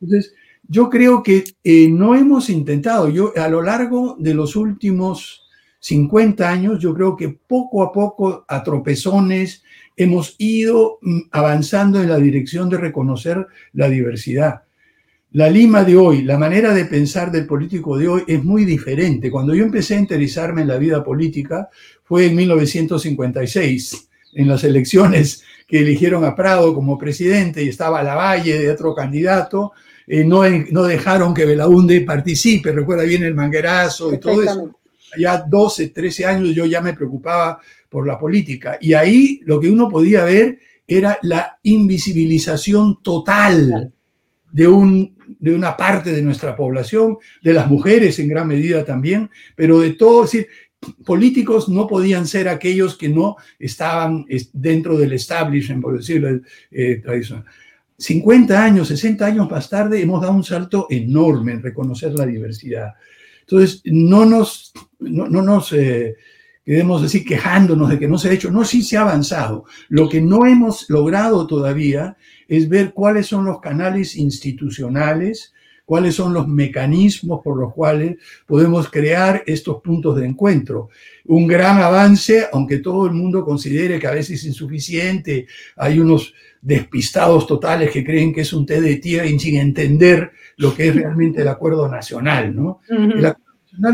Entonces, yo creo que eh, no hemos intentado, yo a lo largo de los últimos 50 años, yo creo que poco a poco, a tropezones, hemos ido mm, avanzando en la dirección de reconocer la diversidad. La Lima de hoy, la manera de pensar del político de hoy es muy diferente. Cuando yo empecé a interesarme en la vida política fue en 1956, en las elecciones que eligieron a Prado como presidente y estaba Lavalle de otro candidato. Eh, no, no dejaron que Belaunde participe, recuerda bien el manguerazo y todo eso ya 12, 13 años yo ya me preocupaba por la política. Y ahí lo que uno podía ver era la invisibilización total de, un, de una parte de nuestra población, de las mujeres en gran medida también, pero de todos, decir, políticos no podían ser aquellos que no estaban dentro del establishment, por decirlo eh, tradicional. 50 años, 60 años más tarde hemos dado un salto enorme en reconocer la diversidad. Entonces, no nos, no, nos eh, quedemos decir quejándonos de que no se ha hecho. No, sí se ha avanzado. Lo que no hemos logrado todavía es ver cuáles son los canales institucionales, cuáles son los mecanismos por los cuales podemos crear estos puntos de encuentro. Un gran avance, aunque todo el mundo considere que a veces es insuficiente, hay unos despistados totales que creen que es un té de tierra sin entender lo que es realmente el acuerdo nacional, ¿no? El acuerdo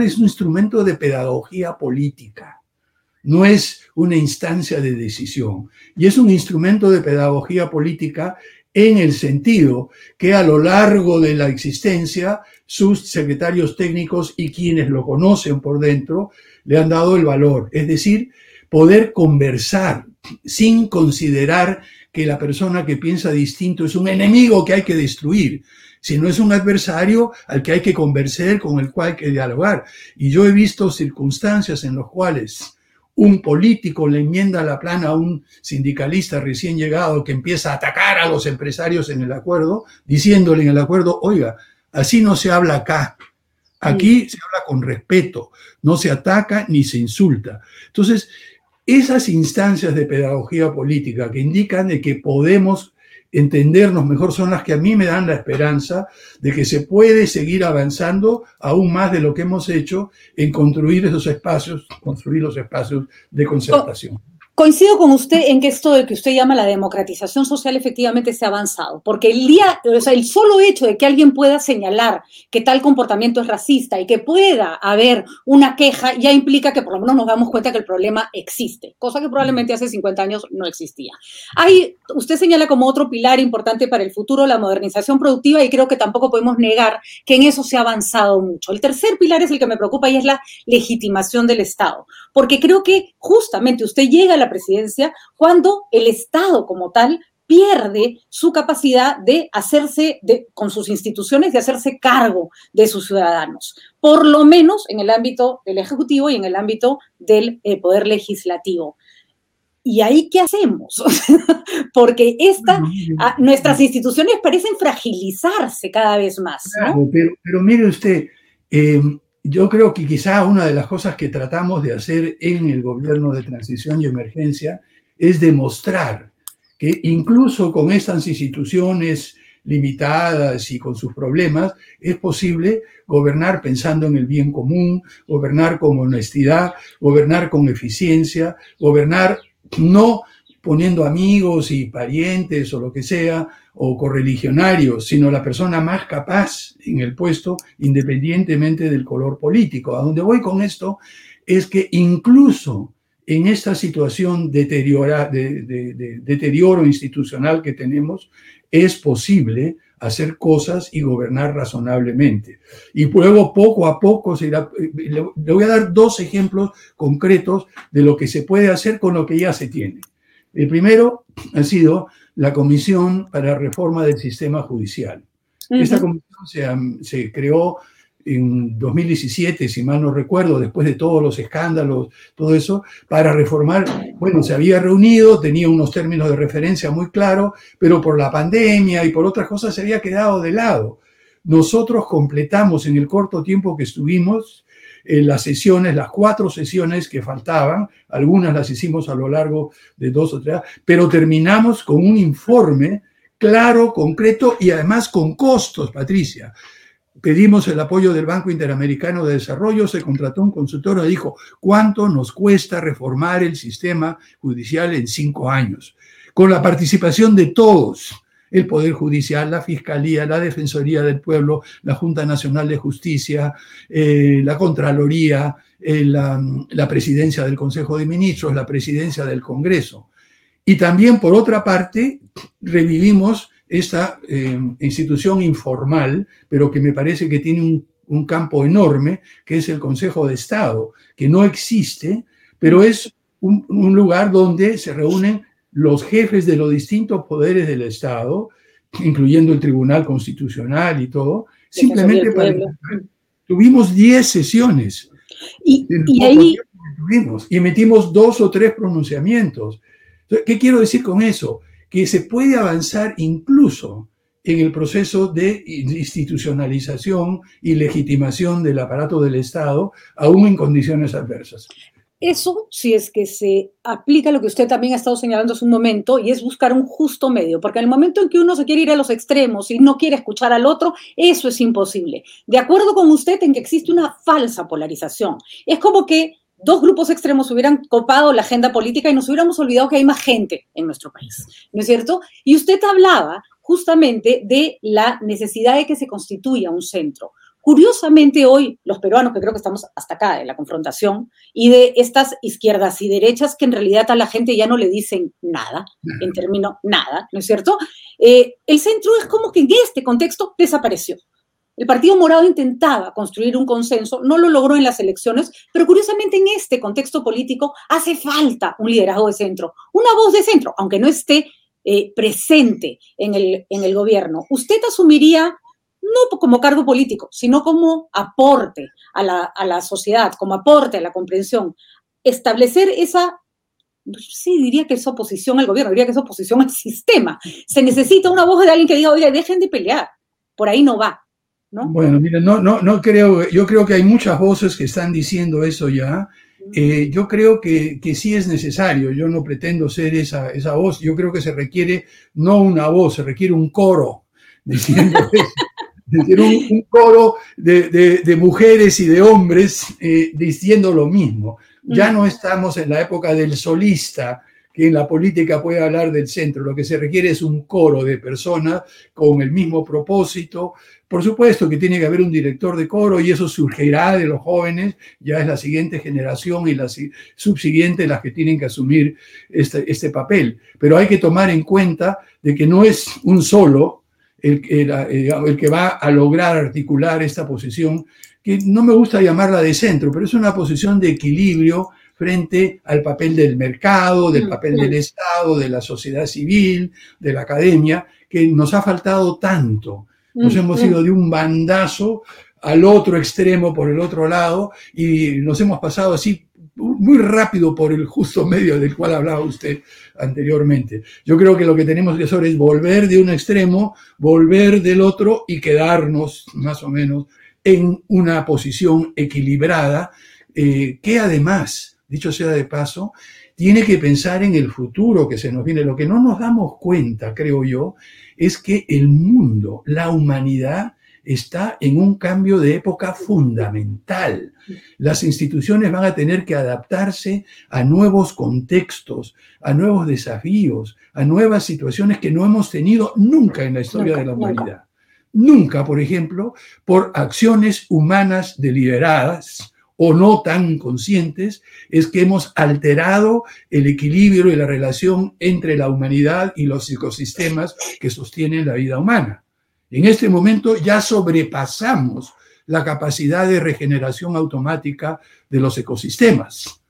es un instrumento de pedagogía política, no es una instancia de decisión. Y es un instrumento de pedagogía política en el sentido que a lo largo de la existencia sus secretarios técnicos y quienes lo conocen por dentro le han dado el valor, es decir, poder conversar sin considerar que la persona que piensa distinto es un enemigo que hay que destruir, sino es un adversario al que hay que convencer, con el cual hay que dialogar. Y yo he visto circunstancias en las cuales un político le enmienda la plana a un sindicalista recién llegado que empieza a atacar a los empresarios en el acuerdo, diciéndole en el acuerdo, oiga, así no se habla acá. Aquí se habla con respeto, no se ataca ni se insulta. Entonces, esas instancias de pedagogía política que indican de que podemos entendernos mejor son las que a mí me dan la esperanza de que se puede seguir avanzando aún más de lo que hemos hecho en construir esos espacios, construir los espacios de concertación. Coincido con usted en que esto de que usted llama la democratización social efectivamente se ha avanzado, porque el día, o sea, el solo hecho de que alguien pueda señalar que tal comportamiento es racista y que pueda haber una queja ya implica que por lo menos nos damos cuenta que el problema existe, cosa que probablemente hace 50 años no existía. Hay, usted señala como otro pilar importante para el futuro la modernización productiva y creo que tampoco podemos negar que en eso se ha avanzado mucho. El tercer pilar es el que me preocupa y es la legitimación del Estado, porque creo que justamente usted llega a la presidencia cuando el Estado como tal pierde su capacidad de hacerse, de, con sus instituciones, de hacerse cargo de sus ciudadanos, por lo menos en el ámbito del Ejecutivo y en el ámbito del eh, Poder Legislativo. ¿Y ahí qué hacemos? Porque esta, nuestras instituciones parecen fragilizarse cada vez más. pero, mire usted, eh, yo creo que quizá una de las cosas que tratamos de hacer en el gobierno de transición y emergencia es demostrar que incluso con estas instituciones limitadas y con sus problemas, es posible gobernar pensando en el bien común, gobernar con honestidad, gobernar con eficiencia, gobernar no poniendo amigos y parientes o lo que sea, o correligionarios, sino la persona más capaz en el puesto, independientemente del color político. A donde voy con esto es que incluso en esta situación de, deterioro institucional que tenemos, es posible hacer cosas y gobernar razonablemente. Y luego poco a poco se irá, le voy a dar dos ejemplos concretos de lo que se puede hacer con lo que ya se tiene. El primero ha sido la Comisión para la Reforma del Sistema Judicial. Esta comisión se, creó en 2017, si mal no recuerdo, después de todos los escándalos, todo eso, para reformar, bueno, se había reunido, tenía unos términos de referencia muy claros, pero por la pandemia y por otras cosas se había quedado de lado. Nosotros completamos en el corto tiempo que estuvimos las sesiones, las cuatro sesiones que faltaban, algunas las hicimos a lo largo de dos o tres, pero terminamos con un informe claro, concreto y además con costos, Patricia. Pedimos el apoyo del Banco Interamericano de Desarrollo, se contrató un consultor y dijo, ¿cuánto nos cuesta reformar el sistema judicial en cinco años? Con la participación de todos, el Poder Judicial, la Fiscalía, la Defensoría del Pueblo, la Junta Nacional de Justicia, eh, la Contraloría, eh, la, Presidencia del Consejo de Ministros, la Presidencia del Congreso. Y también, por otra parte, revivimos esta eh, institución informal, pero que me parece que tiene un, campo enorme, que es el Consejo de Estado, que no existe, pero es un, un lugar donde se reúnen los jefes de los distintos poderes del Estado, incluyendo el Tribunal Constitucional y todo, simplemente para... Tuvimos 10 sesiones. Y, ahí... Tuvimos, y emitimos dos o tres pronunciamientos. ¿Qué quiero decir con eso? Que se puede avanzar incluso en el proceso de institucionalización y legitimación del aparato del Estado, aún en condiciones adversas. Eso, si es que se aplica lo que usted también ha estado señalando hace un momento, y es buscar un justo medio, porque en el momento en que uno se quiere ir a los extremos y no quiere escuchar al otro, eso es imposible. De acuerdo con usted en que existe una falsa polarización. Es como que dos grupos extremos hubieran copado la agenda política y nos hubiéramos olvidado que hay más gente en nuestro país, ¿no es cierto? Y usted hablaba justamente de la necesidad de que se constituya un centro. Curiosamente hoy los peruanos, que creo que estamos hasta acá en la confrontación, y de estas izquierdas y derechas que en realidad a la gente ya no le dicen nada, en términos nada, ¿no es cierto? Eh, el centro es como que en este contexto desapareció. El Partido Morado intentaba construir un consenso, no lo logró en las elecciones, pero curiosamente en este contexto político hace falta un liderazgo de centro, una voz de centro, aunque no esté eh, presente en el, en el gobierno. ¿Usted asumiría no como cargo político, sino como aporte a la, sociedad, como aporte a la comprensión. Establecer esa sí diría que es oposición al gobierno, diría que es oposición al sistema. Se necesita una voz de alguien que diga, oye, dejen de pelear. Por ahí no va. ¿no? Bueno, mira, no, no, no creo, yo creo que hay muchas voces que están diciendo eso ya. Eh, yo creo que, que, sí es necesario, yo no pretendo ser esa, esa voz, yo creo que se requiere no una voz, se requiere un coro diciendo eso un, un coro de, mujeres y de hombres eh, diciendo lo mismo. Ya no estamos en la época del solista que en la política puede hablar del centro. Lo que se requiere es un coro de personas con el mismo propósito. Por supuesto que tiene que haber un director de coro y eso surgirá de los jóvenes, ya es la siguiente generación y la subsiguiente las que tienen que asumir este, este papel. Pero hay que tomar en cuenta de que no es un solo el, el, que va a lograr articular esta posición, que no me gusta llamarla de centro, pero es una posición de equilibrio frente al papel del mercado, del mm, papel del Estado, de la sociedad civil, de la academia, que nos ha faltado tanto. Nos mm, hemos mm. ido de un bandazo al otro extremo por el otro lado y nos hemos pasado así muy rápido por el justo medio del cual hablaba usted anteriormente. Yo creo que lo que tenemos que hacer es volver de un extremo, volver del otro y quedarnos más o menos en una posición equilibrada eh, que además dicho sea de paso, tiene que pensar en el futuro que se nos viene. Lo que no nos damos cuenta, creo yo, es que el mundo, la humanidad, está en un cambio de época fundamental. Las instituciones van a tener que adaptarse a nuevos contextos, a nuevos desafíos, a nuevas situaciones que no hemos tenido nunca en la historia de la humanidad. Nunca, por ejemplo, por acciones humanas deliberadas o no tan conscientes, es que hemos alterado el equilibrio y la relación entre la humanidad y los ecosistemas que sostienen la vida humana. En este momento ya sobrepasamos la capacidad de regeneración automática de los ecosistemas.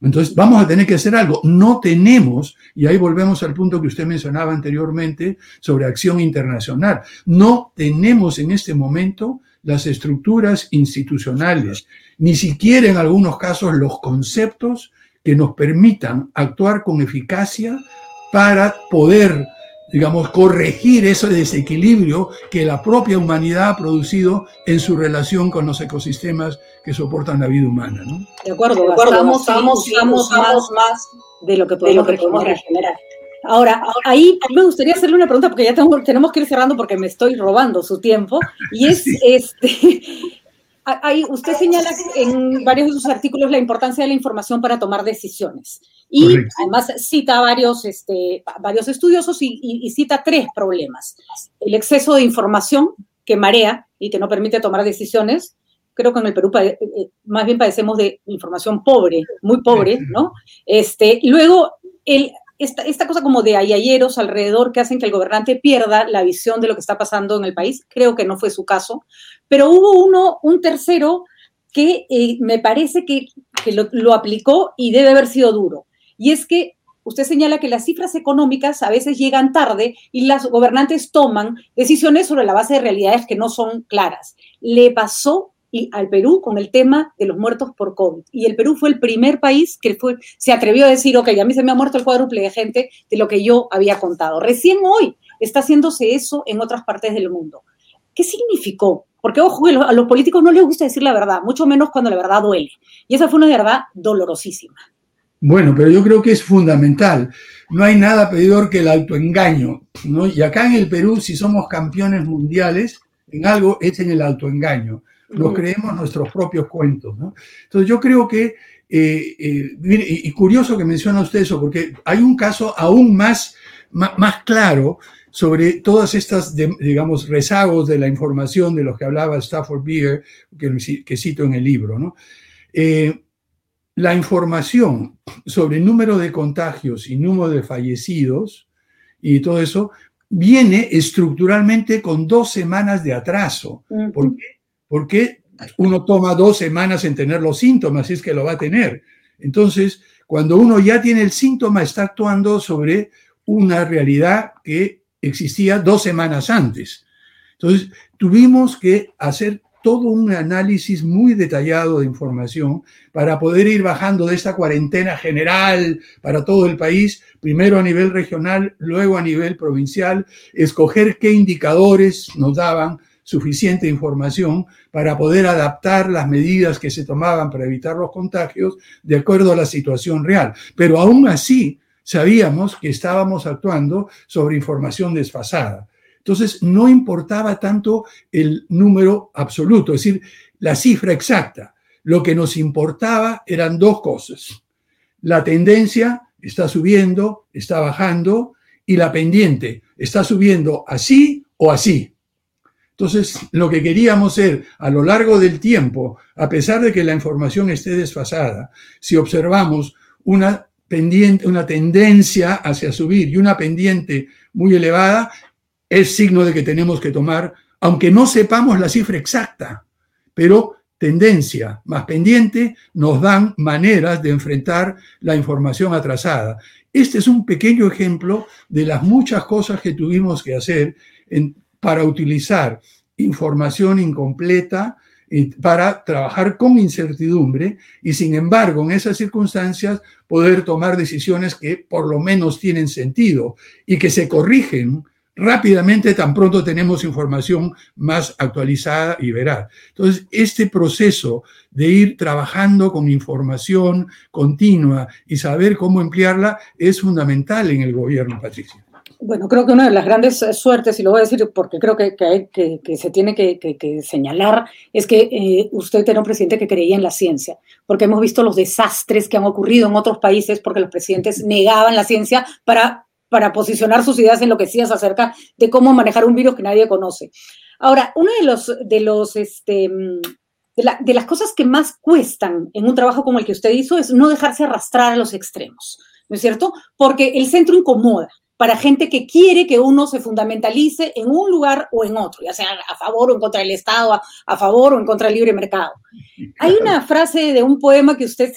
Entonces, vamos a tener que hacer algo. No tenemos, y ahí volvemos al punto que usted mencionaba anteriormente sobre acción internacional, no tenemos en este momento las estructuras institucionales, ni siquiera en algunos casos los conceptos que nos permitan actuar con eficacia para poder, digamos, corregir ese desequilibrio que la propia humanidad ha producido en su relación con los ecosistemas que soportan la vida humana. ¿no? De acuerdo, de acuerdo estamos, más, de lo que podemos, regenerar. Ahora, ahí me gustaría hacerle una pregunta porque ya tenemos que ir cerrando porque me estoy robando su tiempo. Y es, este, ahí usted señala en varios de sus artículos la importancia de la información para tomar decisiones. Y además cita varios, este, varios estudiosos y, cita tres problemas. El exceso de información que marea y que no permite tomar decisiones. Creo que en el Perú eh, eh, más bien padecemos de información pobre, muy pobre, ¿no? Este, luego, el esta, cosa como de ayayeros alrededor que hacen que el gobernante pierda la visión de lo que está pasando en el país. Creo que no fue su caso, pero hubo uno, un tercero, que eh, me parece que, lo, aplicó y debe haber sido duro. Y es que usted señala que las cifras económicas a veces llegan tarde y las gobernantes toman decisiones sobre la base de realidades que no son claras. Le pasó al Perú con el tema de los muertos por COVID. Y el Perú fue el primer país que se atrevió a decir, ok, a mí se me ha muerto el cuádruple de gente de lo que yo había contado. Recién hoy está haciéndose eso en otras partes del mundo. ¿Qué significó? Porque, ojo, a los políticos no les gusta decir la verdad, mucho menos cuando la verdad duele. Y esa fue una verdad dolorosísima. Bueno, pero yo creo que es fundamental. No hay nada peor que el autoengaño. ¿no? Y acá en el Perú, si somos campeones mundiales en algo, es en el autoengaño nos creemos nuestros propios cuentos. ¿no? Entonces yo creo que, eh, eh, y, curioso que menciona usted eso, porque hay un caso aún más, más, claro sobre todas estas, digamos, rezagos de la información de los que hablaba Stafford Beer, que, que cito en el libro. ¿no? Eh, la información sobre el número de contagios y número de fallecidos y todo eso viene estructuralmente con dos semanas de atraso. ¿Por qué? porque uno toma dos semanas en tener los síntomas, y es que lo va a tener. Entonces, cuando uno ya tiene el síntoma, está actuando sobre una realidad que existía dos semanas antes. Entonces, tuvimos que hacer todo un análisis muy detallado de información para poder ir bajando de esta cuarentena general para todo el país, primero a nivel regional, luego a nivel provincial, escoger qué indicadores nos daban suficiente información para poder adaptar las medidas que se tomaban para evitar los contagios de acuerdo a la situación real. Pero aún así sabíamos que estábamos actuando sobre información desfasada. Entonces, no importaba tanto el número absoluto, es decir, la cifra exacta. Lo que nos importaba eran dos cosas. La tendencia está subiendo, está bajando, y la pendiente está subiendo así o así. Entonces, lo que queríamos ser a lo largo del tiempo, a pesar de que la información esté desfasada, si observamos una pendiente, una tendencia hacia subir y una pendiente muy elevada, es signo de que tenemos que tomar, aunque no sepamos la cifra exacta, pero tendencia más pendiente nos dan maneras de enfrentar la información atrasada. Este es un pequeño ejemplo de las muchas cosas que tuvimos que hacer para utilizar información incompleta para trabajar con incertidumbre y sin embargo en esas circunstancias poder tomar decisiones que por lo menos tienen sentido y que se corrigen rápidamente tan pronto tenemos información más actualizada y veraz. Entonces, este proceso de ir trabajando con información continua y saber cómo emplearla es fundamental en el gobierno, Patricia. Bueno, creo que una de las grandes eh, suertes, y lo voy a decir porque creo que, que, se tiene que, señalar, es que eh, usted era un presidente que creía en la ciencia, porque hemos visto los desastres que han ocurrido en otros países porque los presidentes negaban la ciencia para, para posicionar sus ideas enloquecidas acerca de cómo manejar un virus que nadie conoce. Ahora, una de los, este, de las cosas que más cuestan en un trabajo como el que usted hizo es no dejarse arrastrar a los extremos, ¿no es cierto? Porque el centro incomoda para gente que quiere que uno se fundamentalice en un lugar o en otro, ya sea a favor o en contra del Estado, a, favor o en contra del libre mercado. Hay una frase de un poema que usted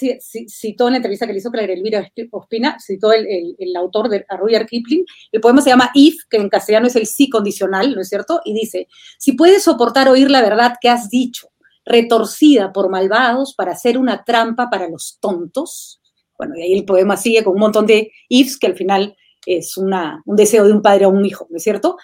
citó en la entrevista que le hizo Clara Elvira Ospina, citó el, autor de Rudyard Kipling. El poema se llama If, que en castellano es el sí condicional, ¿no es cierto? Y dice, si puedes soportar oír la verdad que has dicho, retorcida por malvados para hacer una trampa para los tontos. Bueno, y ahí el poema sigue con un montón de ifs que al final es una, un deseo de un padre a un hijo, ¿no es cierto?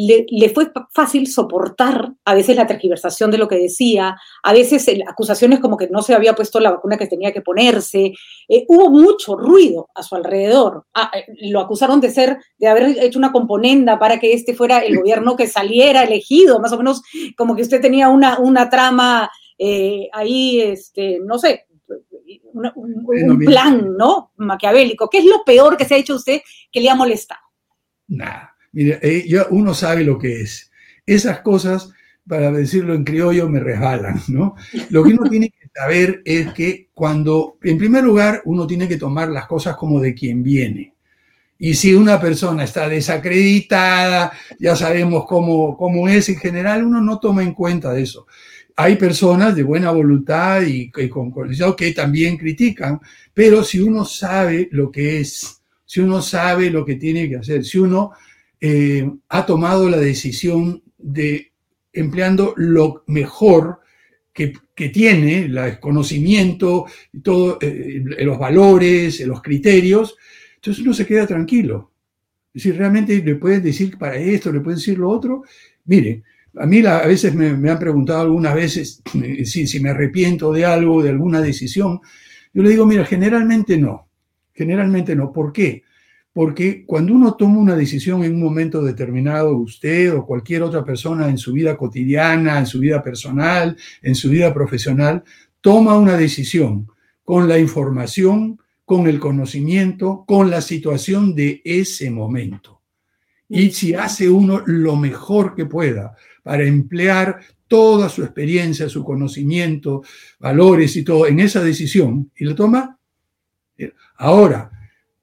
Le, fue fácil soportar a veces la tergiversación de lo que decía, a veces acusaciones como que no se había puesto la vacuna que tenía que ponerse. Eh, hubo mucho ruido a su alrededor. Ah, eh, lo acusaron de ser, de haber hecho una componenda para que este fuera el gobierno que saliera elegido, más o menos como que usted tenía una, una trama eh, ahí, este, no sé, un, plan, ¿no? Maquiavélico. ¿Qué es lo peor que se ha hecho usted que le ha molestado? Nada. Mire, eh, uno sabe lo que es. Esas cosas, para decirlo en criollo, me resbalan, ¿no? Lo que uno tiene que saber es que cuando, en primer lugar, uno tiene que tomar las cosas como de quien viene. Y si una persona está desacreditada, ya sabemos cómo, cómo es en general, uno no toma en cuenta de eso hay personas de buena voluntad y, con conocimiento que también critican, pero si uno sabe lo que es, si uno sabe lo que tiene que hacer, si uno eh, ha tomado la decisión de empleando lo mejor que, tiene, el conocimiento, todo, eh, los valores, los criterios, entonces uno se queda tranquilo. Decir, realmente le pueden decir para esto, le pueden decir lo otro. Mire, a mí a veces me, han preguntado algunas veces si, si, me arrepiento de algo, de alguna decisión. Yo le digo, mira, generalmente no. Generalmente no. ¿Por qué? Porque cuando uno toma una decisión en un momento determinado, usted o cualquier otra persona en su vida cotidiana, en su vida personal, en su vida profesional, toma una decisión con la información, con el conocimiento, con la situación de ese momento. Y si hace uno lo mejor que pueda para emplear toda su experiencia, su conocimiento, valores y todo en esa decisión y lo toma. Ahora,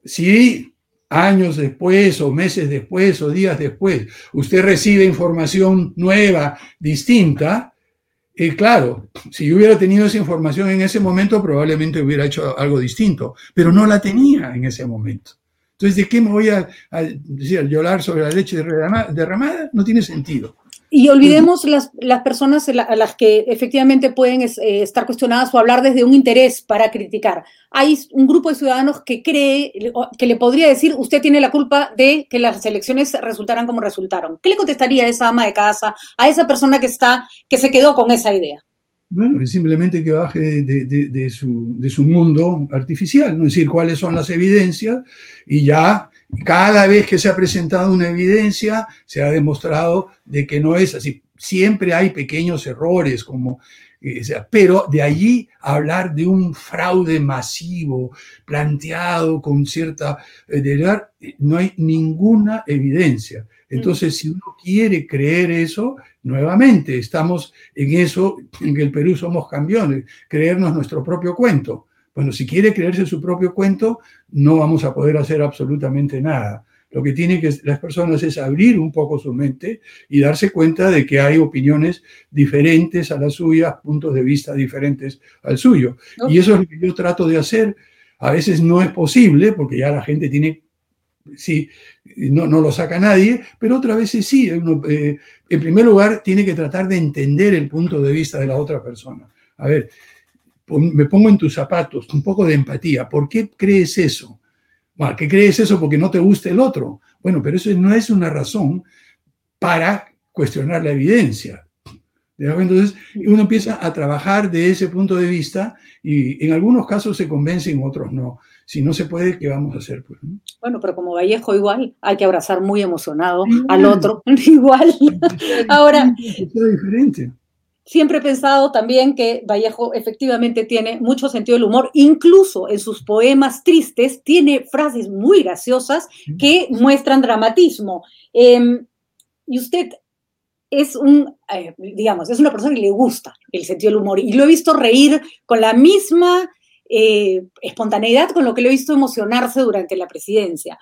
si años después o meses después o días después usted recibe información nueva, distinta, eh, claro, si yo hubiera tenido esa información en ese momento, probablemente hubiera hecho algo distinto, pero no la tenía en ese momento. Entonces, ¿de qué me voy a, decir, a llorar sobre la leche derramada? No tiene sentido. Y olvidemos las, las personas a las que efectivamente pueden eh, estar cuestionadas o hablar desde un interés para criticar. Hay un grupo de ciudadanos que cree, que le podría decir, usted tiene la culpa de que las elecciones resultaran como resultaron. ¿Qué le contestaría a esa ama de casa, a esa persona que está, que se quedó con esa idea? Bueno, simplemente que baje de, de, su, de, su, mundo artificial, ¿no? es decir, cuáles son las evidencias y ya cada vez que se ha presentado una evidencia, se ha demostrado de que no es así. Siempre hay pequeños errores, como pero de allí hablar de un fraude masivo, planteado con cierta... no hay ninguna evidencia. Entonces, si uno quiere creer eso, nuevamente estamos en eso, en que el Perú somos campeones, creernos nuestro propio cuento. Bueno, si quiere creerse su propio cuento, no vamos a poder hacer absolutamente nada. Lo que tienen que las personas es abrir un poco su mente y darse cuenta de que hay opiniones diferentes a las suyas, puntos de vista diferentes al suyo. Y eso es lo que yo trato de hacer. A veces no es posible porque ya la gente tiene sí, no, no, lo saca nadie, pero otras veces sí. Eh, en primer lugar, tiene que tratar de entender el punto de vista de la otra persona. A ver, me pongo en tus zapatos, un poco de empatía. ¿Por qué crees eso? Bueno, ¿qué crees eso porque no te gusta el otro? Bueno, pero eso no es una razón para cuestionar la evidencia. Entonces, uno empieza a trabajar de ese punto de vista y en algunos casos se convence, en otros no. Si no se puede, ¿qué vamos a hacer? Pues, bueno, pero como Vallejo igual, hay que abrazar muy emocionado al otro, igual. Ahora, diferente. Siempre he pensado también que Vallejo efectivamente tiene mucho sentido del humor, incluso en sus poemas tristes tiene frases muy graciosas que muestran dramatismo. Em, y usted es un, eh, digamos, es una persona que le gusta el sentido del humor y lo he visto reír con la misma eh, espontaneidad con lo que lo he visto emocionarse durante la presidencia.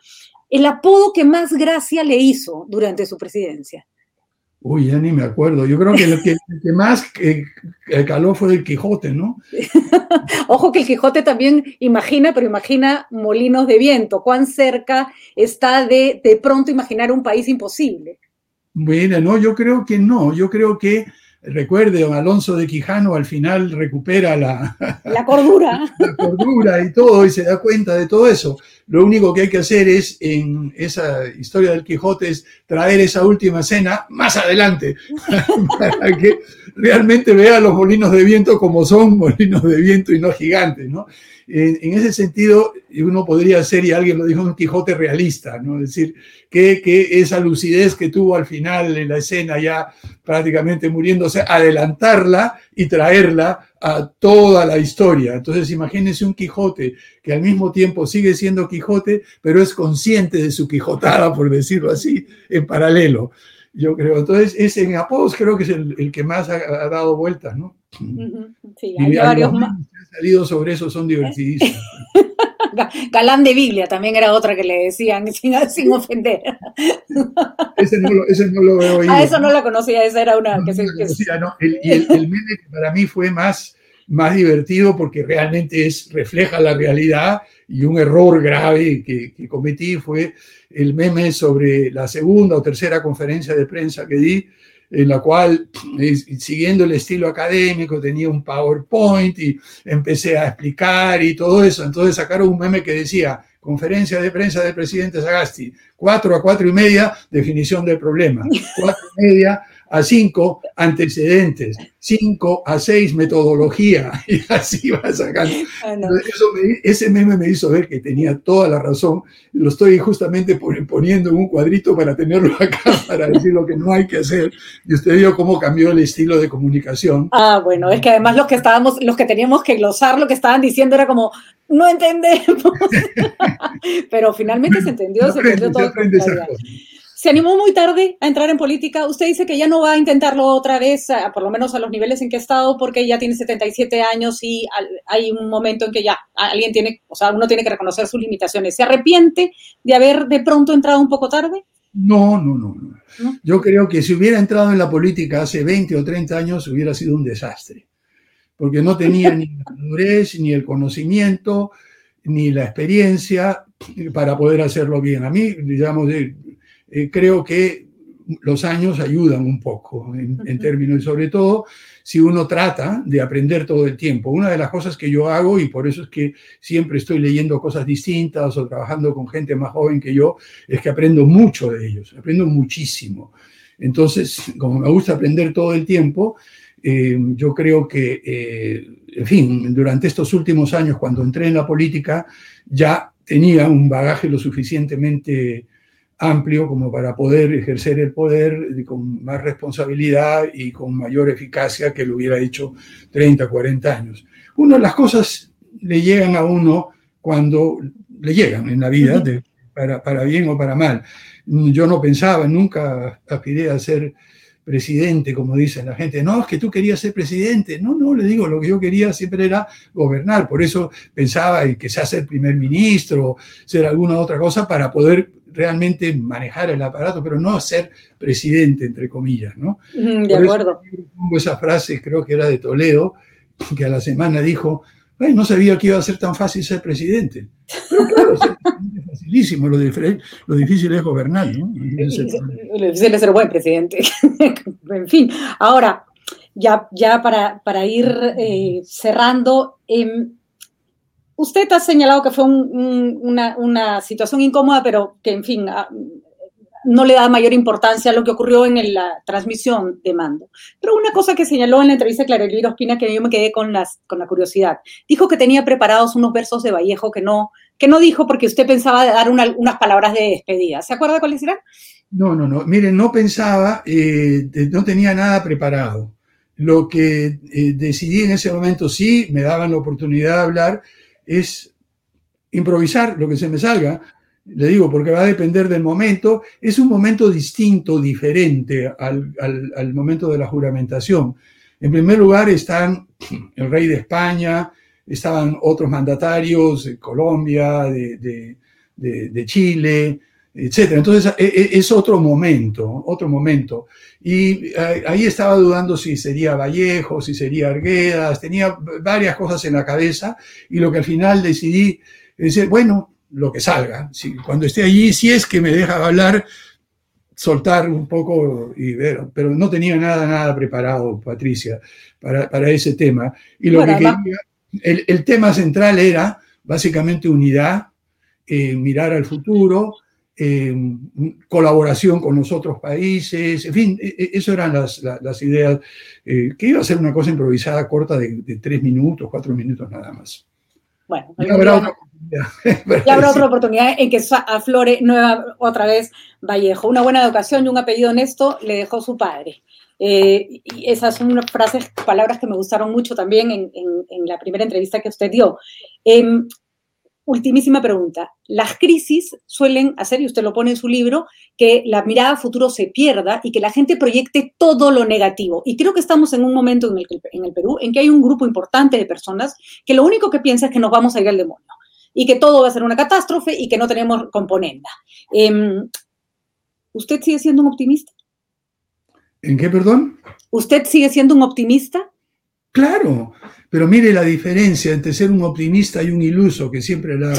El apodo que más gracia le hizo durante su presidencia. Uy, ya ni me acuerdo. Yo creo que lo que, más caló fue el Quijote, ¿no? Ojo que el Quijote también imagina, pero imagina molinos de viento. ¿Cuán cerca está de de pronto imaginar un país imposible? Bueno, no, yo creo que no. Yo creo que Recuerde, don Alonso de Quijano al final recupera la, la cordura. la cordura y todo, y se da cuenta de todo eso. Lo único que hay que hacer es, en esa historia del Quijote, es traer esa última escena más adelante, para que realmente vea los molinos de viento como son molinos de viento y no gigantes, ¿no? En, ese sentido, uno podría ser, y alguien lo dijo, un Quijote realista, ¿no? Es decir, que, que esa lucidez que tuvo al final en la escena, ya prácticamente muriéndose, adelantarla y traerla a toda la historia. Entonces, imagínense un Quijote que al mismo tiempo sigue siendo Quijote, pero es consciente de su Quijotada, por decirlo así, en paralelo. Yo creo. Entonces, ese en apodos creo que es el, que más ha, dado vueltas, ¿no? Sí, hay varios más. Que salido sobre eso son divertidísimos. Galán de Biblia también era otra que le decían sin, sin ofender. Ese no, lo, ese no lo veo Ah, eso no lo conocía, esa era una que se. El, y el, el meme para mí fue más, más divertido porque realmente es, refleja la realidad y un error grave que, que cometí fue el meme sobre la segunda o tercera conferencia de prensa que di, en la cual, siguiendo el estilo académico, tenía un PowerPoint y empecé a explicar y todo eso. Entonces sacaron un meme que decía, conferencia de prensa del presidente Sagasti, cuatro a cuatro y media, definición del problema, cuatro y media a 5 antecedentes, 5 a 6 metodología, y así va sacando. Ah, ese meme me hizo ver que tenía toda la razón. Lo estoy justamente poniendo en un cuadrito para tenerlo acá, para decir lo que no hay que hacer. Y usted vio cómo cambió el estilo de comunicación. Ah, bueno, es que además los que estábamos, los que teníamos que glosar lo que estaban diciendo era como, no entendemos. Pero finalmente se entendió, se, entendió todo se animó muy tarde a entrar en política. Usted dice que ya no va a intentarlo otra vez, por lo menos a los niveles en que ha estado, porque ya tiene 77 años y hay un momento en que ya alguien tiene, o sea, uno tiene que reconocer sus limitaciones. ¿Se arrepiente de haber de pronto entrado un poco tarde? No, no, no, no. Yo creo que si hubiera entrado en la política hace 20 o 30 años hubiera sido un desastre, porque no tenía ni la madurez, ni el conocimiento, ni la experiencia para poder hacerlo bien. A mí, digamos, eh, creo que los años ayudan un poco en, términos, y sobre todo si uno trata de aprender todo el tiempo. Una de las cosas que yo hago, y por eso es que siempre estoy leyendo cosas distintas o trabajando con gente más joven que yo, es que aprendo mucho de ellos, aprendo muchísimo. Entonces, como me gusta aprender todo el tiempo, eh, yo creo que, eh, en fin, durante estos últimos años, cuando entré en la política, ya tenía un bagaje lo suficientemente amplio como para poder ejercer el poder con más responsabilidad y con mayor eficacia que lo hubiera hecho 30, 40 años. Una de las cosas le llegan a uno cuando le llegan en la vida, para, para, bien o para mal. Yo no pensaba, nunca aspiré a ser presidente, como dice la gente. No, es que tú querías ser presidente. No, no, le digo, lo que yo quería siempre era gobernar. Por eso pensaba en que sea ser primer ministro, ser alguna otra cosa para poder realmente manejar el aparato, pero no ser presidente, entre comillas, ¿no? De acuerdo. pongo esa frase, creo que era de Toledo, que a la semana dijo, no sabía que iba a ser tan fácil ser presidente. Pero claro, es facilísimo, lo, lo, difícil es gobernar, ¿no? Lo difícil es ser buen presidente. en fin, ahora, ya, ya para, para ir eh, cerrando, eh, Usted ha señalado que fue una, situación incómoda, pero que, en fin, ah, no le da mayor importancia a lo que ocurrió en la transmisión de mando. Pero una cosa que señaló en la entrevista de Clara Elvira Ospina, que yo me quedé con, las, la curiosidad, dijo que tenía preparados unos versos de Vallejo que no, que no dijo porque usted pensaba dar unas palabras de despedida. ¿Se acuerda cuáles eran? No, no, no. Miren, no pensaba, eh, no tenía nada preparado. Lo que eh, decidí en ese momento, sí, me daban la oportunidad de hablar, es improvisar lo que se me salga, le digo, porque va a depender del momento, es un momento distinto, diferente al, momento de la juramentación. En primer lugar están el rey de España, estaban otros mandatarios de Colombia, de, de Chile, etcétera. Entonces e, e, es otro momento, otro momento. Y ahí estaba dudando si sería Vallejo, si sería Arguedas, tenía varias cosas en la cabeza y lo que al final decidí es decir, bueno, lo que salga. Si, cuando esté allí, si es que me deja hablar, soltar un poco y ver, pero no tenía nada, nada preparado, Patricia, para, para ese tema. Y lo que quería, el, el, tema central era básicamente unidad, eh, mirar al futuro, eh, colaboración con los otros países, en fin, e, e, eso eran las, las, ideas, eh, que iba a ser una cosa improvisada corta de, tres minutos, cuatro minutos nada más. Bueno, ya habrá, otra oportunidad. ya habrá otra oportunidad en que aflore nueva, otra vez Vallejo. Una buena educación y un apellido honesto le dejó su padre. Eh, y esas son unas frases, palabras que me gustaron mucho también en, en, en la primera entrevista que usted dio. Eh, ultimísima pregunta. Las crisis suelen hacer, y usted lo pone en su libro, que la mirada a futuro se pierda y que la gente proyecte todo lo negativo. Y creo que estamos en un momento en el, en el Perú en que hay un grupo importante de personas que lo único que piensa es que nos vamos a ir al demonio y que todo va a ser una catástrofe y que no tenemos componenda. Em, ¿Usted sigue siendo un optimista? ¿En qué, perdón? ¿Usted sigue siendo un optimista? Claro, pero mire la diferencia entre ser un optimista y un iluso, que siempre la,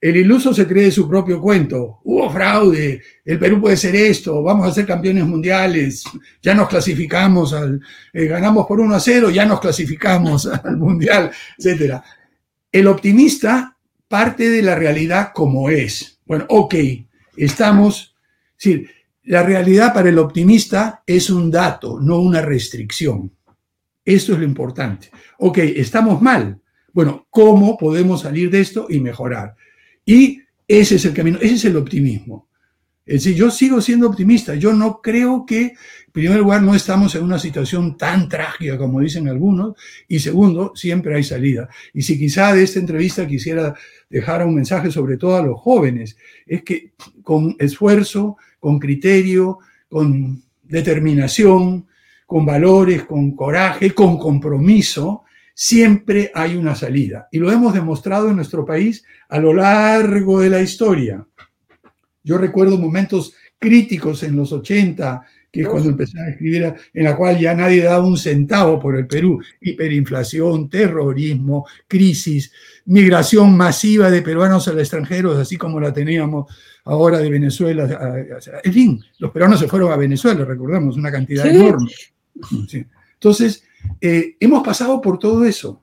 el iluso se cree su propio cuento. Hubo fraude, el Perú puede ser esto, vamos a ser campeones mundiales, ya nos clasificamos al, eh, ganamos por 1 a 0, ya nos clasificamos al mundial, etc. El optimista parte de la realidad como es. Bueno, ok, estamos, sí, la realidad para el optimista es un dato, no una restricción. Esto es lo importante. Ok, estamos mal. Bueno, ¿cómo podemos salir de esto y mejorar? Y ese es el camino, ese es el optimismo. Es decir, yo sigo siendo optimista. Yo no creo que, en primer lugar, no estamos en una situación tan trágica como dicen algunos. Y segundo, siempre hay salida. Y si quizá de esta entrevista quisiera dejar un mensaje sobre todo a los jóvenes, es que con esfuerzo, con criterio, con determinación, con valores, con coraje, con compromiso, siempre hay una salida. Y lo hemos demostrado en nuestro país a lo largo de la historia. Yo recuerdo momentos críticos en los 80, que es cuando empecé a escribir, en la cual ya nadie daba un centavo por el Perú. Hiperinflación, terrorismo, crisis, migración masiva de peruanos al extranjero, así como la teníamos ahora de Venezuela. En fin, los peruanos se fueron a Venezuela, recordamos, una cantidad enorme. Entonces, eh, hemos pasado por todo eso.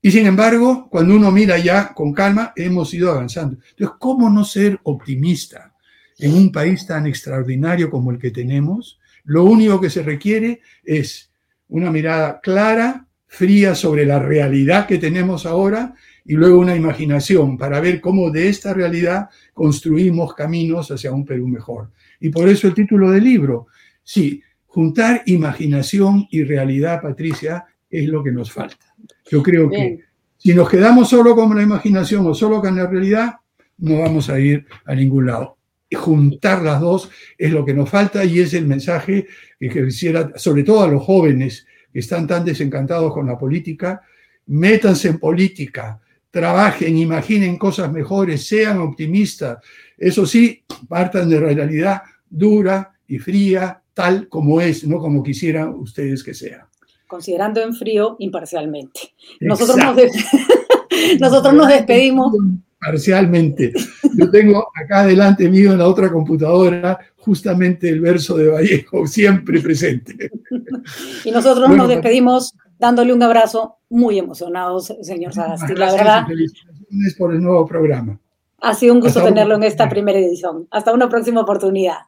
Y sin embargo, cuando uno mira ya con calma, hemos ido avanzando. Entonces, ¿cómo no ser optimista en un país tan extraordinario como el que tenemos? Lo único que se requiere es una mirada clara, fría sobre la realidad que tenemos ahora y luego una imaginación para ver cómo de esta realidad construimos caminos hacia un Perú mejor. Y por eso el título del libro. Sí, juntar imaginación y realidad, Patricia, es lo que nos falta. Yo creo que si nos quedamos solo con la imaginación o solo con la realidad, no vamos a ir a ningún lado. Juntar las dos es lo que nos falta y es el mensaje que quisiera, sobre todo a los jóvenes que están tan desencantados con la política, métanse en política, trabajen, imaginen cosas mejores, sean optimistas. Eso sí, partan de la realidad dura y fría, tal como es, no como quisieran ustedes que sea. Considerando en frío imparcialmente. Nosotros nos, Nosotros nos despedimos. Parcialmente. Yo tengo acá delante mío en la otra computadora justamente el verso de Vallejo, siempre presente. Y nosotros nos despedimos dándole un abrazo muy emocionados, señor Sagasti. La verdad. Felicitaciones por el nuevo programa. Ha sido un gusto tenerlo en esta primera edición. Hasta una próxima oportunidad.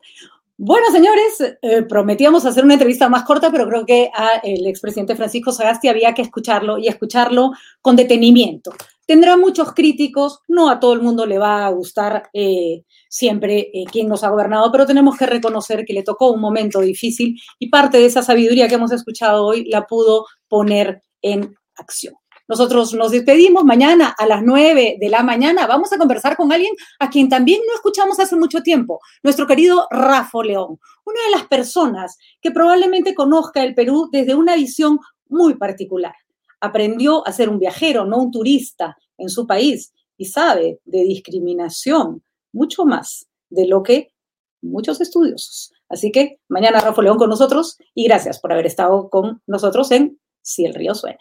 Bueno, señores, eh, prometíamos hacer una entrevista más corta, pero creo que al expresidente Francisco Sagasti había que escucharlo y escucharlo con detenimiento. Tendrá muchos críticos, no a todo el mundo le va a gustar eh, siempre eh, quien nos ha gobernado, pero tenemos que reconocer que le tocó un momento difícil y parte de esa sabiduría que hemos escuchado hoy la pudo poner en acción. Nosotros nos despedimos mañana a las 9 de la mañana. Vamos a conversar con alguien a quien también no escuchamos hace mucho tiempo, nuestro querido Rafa León, una de las personas que probablemente conozca el Perú desde una visión muy particular. Aprendió a ser un viajero, no un turista en su país y sabe de discriminación mucho más de lo que muchos estudiosos. Así que mañana Rafa León con nosotros y gracias por haber estado con nosotros en Si el río suena.